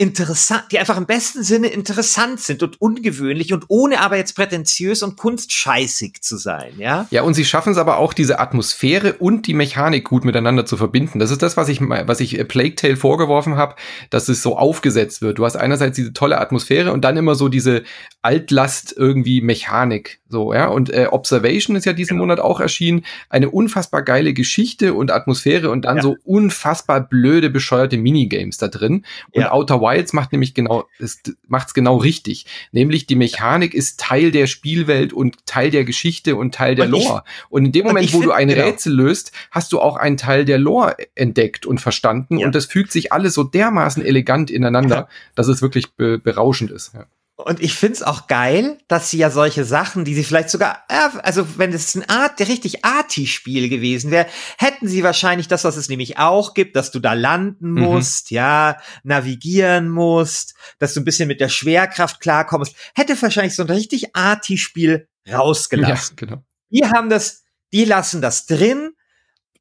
interessant, die einfach im besten Sinne interessant sind und ungewöhnlich und ohne aber jetzt prätentiös und kunstscheißig zu sein, ja? Ja, und sie schaffen es aber auch, diese Atmosphäre und die Mechanik gut miteinander zu verbinden. Das ist das, was ich, was ich äh, Plague Tale vorgeworfen habe, dass es so aufgesetzt wird. Du hast einerseits diese tolle Atmosphäre und dann immer so diese Altlast irgendwie Mechanik, so, ja? Und äh, Observation ist ja diesen genau. Monat auch erschienen. Eine unfassbar geile Geschichte und Atmosphäre und dann ja. so unfassbar blöde, bescheuerte Minigames da drin. Und ja. Outer Wilds macht nämlich genau, es macht's genau richtig. Nämlich die Mechanik ist Teil der Spielwelt und Teil der Geschichte und Teil der und Lore. Ich, und in dem Moment, wo find, du ein genau. Rätsel löst, hast du auch einen Teil der Lore entdeckt und verstanden. Ja. Und das fügt sich alles so dermaßen elegant ineinander, dass es wirklich be berauschend ist. Ja. Und ich find's auch geil, dass sie ja solche Sachen, die sie vielleicht sogar, also wenn es ein Art, der richtig Arti-Spiel gewesen wäre, hätten sie wahrscheinlich das, was es nämlich auch gibt, dass du da landen mhm. musst, ja, navigieren musst, dass du ein bisschen mit der Schwerkraft klarkommst, hätte wahrscheinlich so ein richtig Arti-Spiel rausgelassen. Ja, genau. Die haben das, die lassen das drin,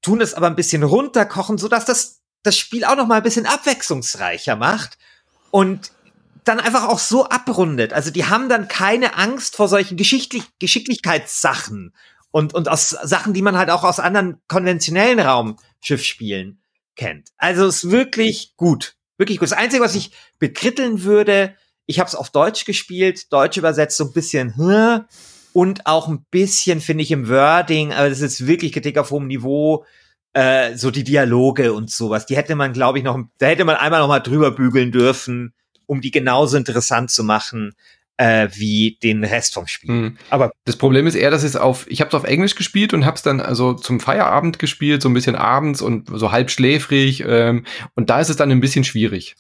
tun es aber ein bisschen runterkochen, sodass das das Spiel auch noch mal ein bisschen abwechslungsreicher macht. Und dann einfach auch so abrundet. Also die haben dann keine Angst vor solchen Geschicklich Geschicklichkeitssachen und, und aus Sachen, die man halt auch aus anderen konventionellen Raumschiffspielen kennt. Also es ist wirklich gut. Wirklich gut. Das Einzige, was ich bekritteln würde, ich habe es auf Deutsch gespielt, Deutsch übersetzt so ein bisschen hm, und auch ein bisschen, finde ich, im Wording, aber das ist wirklich Kritik auf hohem Niveau, äh, so die Dialoge und sowas. Die hätte man, glaube ich, noch, da hätte man einmal noch mal drüber bügeln dürfen um die genauso interessant zu machen äh, wie den Rest vom Spiel. Mhm. Aber das Problem ist eher, dass es auf, ich habe es auf Englisch gespielt und habe es dann also zum Feierabend gespielt, so ein bisschen abends und so halb schläfrig. Ähm, und da ist es dann ein bisschen schwierig,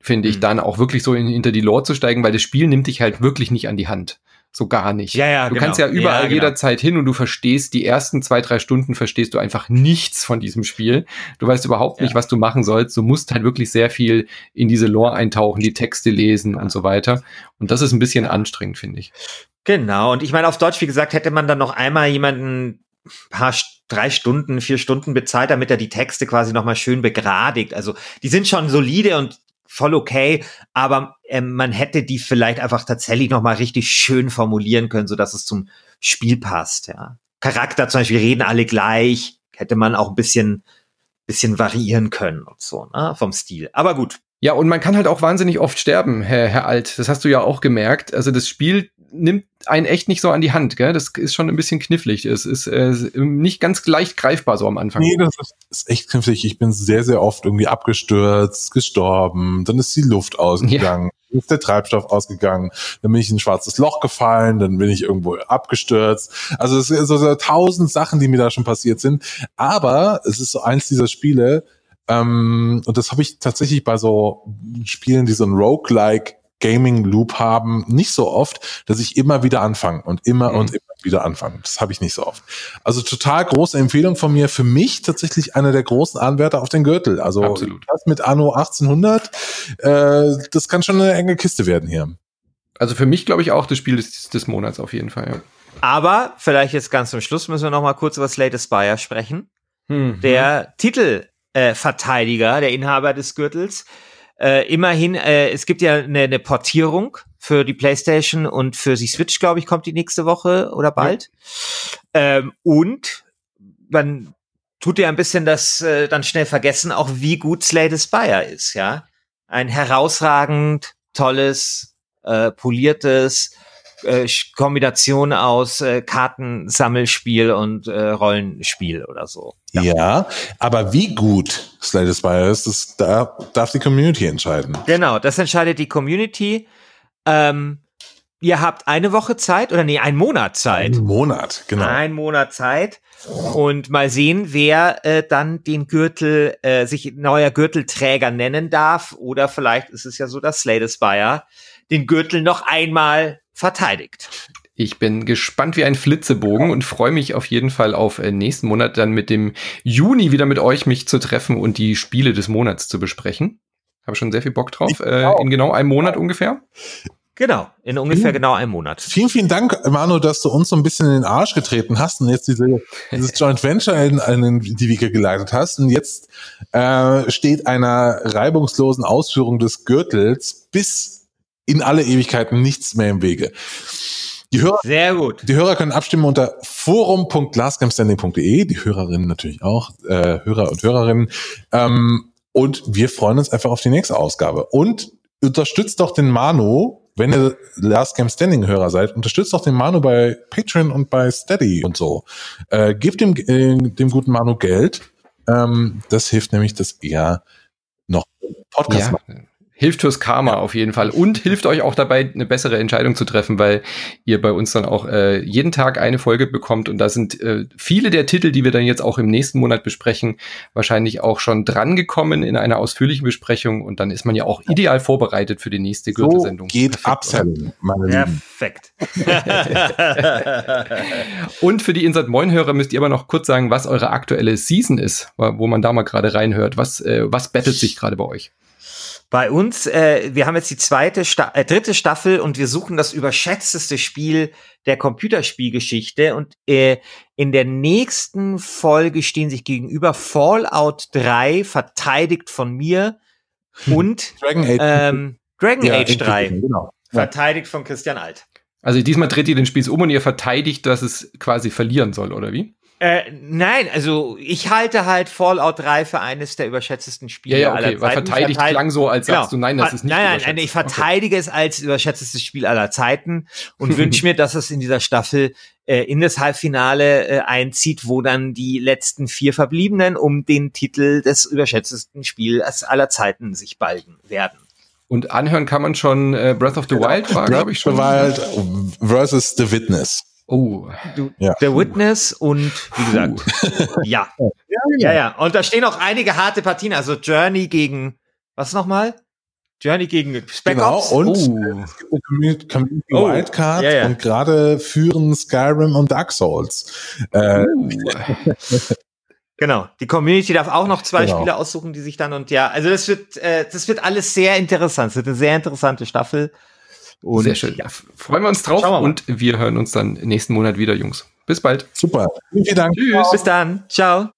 finde ich, mhm. dann auch wirklich so in, hinter die Lore zu steigen, weil das Spiel nimmt dich halt wirklich nicht an die Hand so gar nicht. Ja, ja, du genau. kannst ja überall ja, genau. jederzeit hin und du verstehst die ersten zwei, drei Stunden verstehst du einfach nichts von diesem Spiel. Du weißt überhaupt nicht, ja. was du machen sollst. Du musst halt wirklich sehr viel in diese Lore eintauchen, die Texte lesen und so weiter. Und das ist ein bisschen anstrengend, finde ich. Genau. Und ich meine, auf Deutsch, wie gesagt, hätte man dann noch einmal jemanden paar drei Stunden, vier Stunden bezahlt, damit er die Texte quasi nochmal schön begradigt. Also die sind schon solide und voll okay, aber ähm, man hätte die vielleicht einfach tatsächlich nochmal richtig schön formulieren können, so dass es zum Spiel passt. Ja. Charakter zum Beispiel reden alle gleich, hätte man auch ein bisschen, bisschen variieren können und so ne, vom Stil. Aber gut, ja, und man kann halt auch wahnsinnig oft sterben, Herr, Herr Alt. Das hast du ja auch gemerkt. Also das Spiel nimmt einen echt nicht so an die Hand, gell? Das ist schon ein bisschen knifflig. Es ist äh, nicht ganz leicht greifbar so am Anfang. Nee, das ist echt knifflig. Ich bin sehr, sehr oft irgendwie abgestürzt, gestorben, dann ist die Luft ausgegangen. Ja ist der Treibstoff ausgegangen, dann bin ich in ein schwarzes Loch gefallen, dann bin ich irgendwo abgestürzt. Also es sind so, so tausend Sachen, die mir da schon passiert sind. Aber es ist so eins dieser Spiele, ähm, und das habe ich tatsächlich bei so Spielen, die so ein Roguelike Gaming Loop haben, nicht so oft, dass ich immer wieder anfange und immer mhm. und immer wieder anfange. Das habe ich nicht so oft. Also total große Empfehlung von mir. Für mich tatsächlich einer der großen Anwärter auf den Gürtel. Also Absolut. das mit Anno 1800, äh, das kann schon eine enge Kiste werden hier. Also für mich glaube ich auch das Spiel des, des Monats auf jeden Fall. Ja. Aber vielleicht jetzt ganz zum Schluss müssen wir noch mal kurz über Slate Aspire sprechen. Mhm. Der Titel äh, der Inhaber des Gürtels. Äh, immerhin, äh, es gibt ja eine, eine Portierung für die PlayStation und für die Switch, glaube ich, kommt die nächste Woche oder bald. Ja. Ähm, und man tut ja ein bisschen das äh, dann schnell vergessen, auch wie gut Slade Spire ist, ja. Ein herausragend tolles, äh, poliertes, äh, Kombination aus äh, Kartensammelspiel und äh, Rollenspiel oder so. Ja. ja, aber wie gut Slay Spire ist, das da darf die Community entscheiden. Genau, das entscheidet die Community. Ähm, ihr habt eine Woche Zeit oder nee, einen Monat Zeit. Ein Monat, genau. Ein Monat Zeit und mal sehen, wer äh, dann den Gürtel äh, sich neuer Gürtelträger nennen darf oder vielleicht ist es ja so, dass Slay Spire den Gürtel noch einmal verteidigt. Ich bin gespannt wie ein Flitzebogen und freue mich auf jeden Fall auf äh, nächsten Monat dann mit dem Juni wieder mit euch mich zu treffen und die Spiele des Monats zu besprechen. Habe schon sehr viel Bock drauf. Äh, in genau einem Monat ungefähr. Genau, in ungefähr vielen, genau einem Monat. Vielen, vielen Dank, Manu, dass du uns so ein bisschen in den Arsch getreten hast und jetzt diese, dieses [LAUGHS] Joint Venture in, in die Wege geleitet hast. Und jetzt äh, steht einer reibungslosen Ausführung des Gürtels bis in alle Ewigkeiten nichts mehr im Wege. Die Hörer, Sehr gut. Die Hörer können abstimmen unter forum.glasscamstanding.de, die Hörerinnen natürlich auch, äh, Hörer und Hörerinnen. Ähm, und wir freuen uns einfach auf die nächste Ausgabe. Und unterstützt doch den Manu, wenn ihr Last Game Standing Hörer seid, unterstützt doch den Manu bei Patreon und bei Steady und so. Äh, gebt dem, äh, dem guten Manu Geld. Ähm, das hilft nämlich, dass er noch Podcast ja. macht hilft fürs Karma ja. auf jeden Fall und hilft euch auch dabei, eine bessere Entscheidung zu treffen, weil ihr bei uns dann auch äh, jeden Tag eine Folge bekommt und da sind äh, viele der Titel, die wir dann jetzt auch im nächsten Monat besprechen, wahrscheinlich auch schon drangekommen in einer ausführlichen Besprechung und dann ist man ja auch ideal vorbereitet für die nächste so Gürtelsendung. geht Upselling, meine Perfekt. [LAUGHS] und für die Insert Moin Hörer müsst ihr aber noch kurz sagen, was eure aktuelle Season ist, wo man da mal gerade reinhört. Was äh, was bettet sich gerade bei euch? Bei uns, äh, wir haben jetzt die zweite, Sta äh, dritte Staffel und wir suchen das überschätzteste Spiel der Computerspielgeschichte und äh, in der nächsten Folge stehen sich gegenüber Fallout 3, verteidigt von mir hm. und Dragon Age, ähm, Dragon ja, Age 3, genau. verteidigt von Christian Alt. Also diesmal dreht ihr den Spieß um und ihr verteidigt, dass es quasi verlieren soll, oder wie? Äh, nein, also ich halte halt Fallout 3 für eines der überschätztesten Spiele ja, ja, okay, aller Zeiten. Weil verteidigt Verteid klang so, als sagst genau. du, nein, das ist nicht Nein, nein, nein, ich verteidige okay. es als überschätztes Spiel aller Zeiten und [LAUGHS] wünsche mir, dass es in dieser Staffel äh, in das Halbfinale äh, einzieht, wo dann die letzten vier Verbliebenen um den Titel des überschätztesten Spiels aller Zeiten sich balgen werden. Und anhören kann man schon äh, Breath of the genau. Wild, war, glaube ich, schon. Breath of the Wild versus The Witness. Oh, du, ja. The Witness und wie gesagt, uh. [LAUGHS] ja. ja. Ja, Und da stehen auch einige harte Partien, also Journey gegen, was nochmal? Journey gegen Spec genau, Ops. und oh. es gibt eine Community oh. Wildcard ja, ja. und gerade führen Skyrim und Dark Souls. Äh, uh. [LAUGHS] Genau, die Community darf auch noch zwei genau. Spiele aussuchen, die sich dann und ja, also das wird, äh, das wird alles sehr interessant. Es wird eine sehr interessante Staffel. Und Sehr schön. Ja. Freuen wir uns drauf wir und wir hören uns dann nächsten Monat wieder, Jungs. Bis bald. Super. Vielen Dank. Tschüss. Bis dann. Ciao.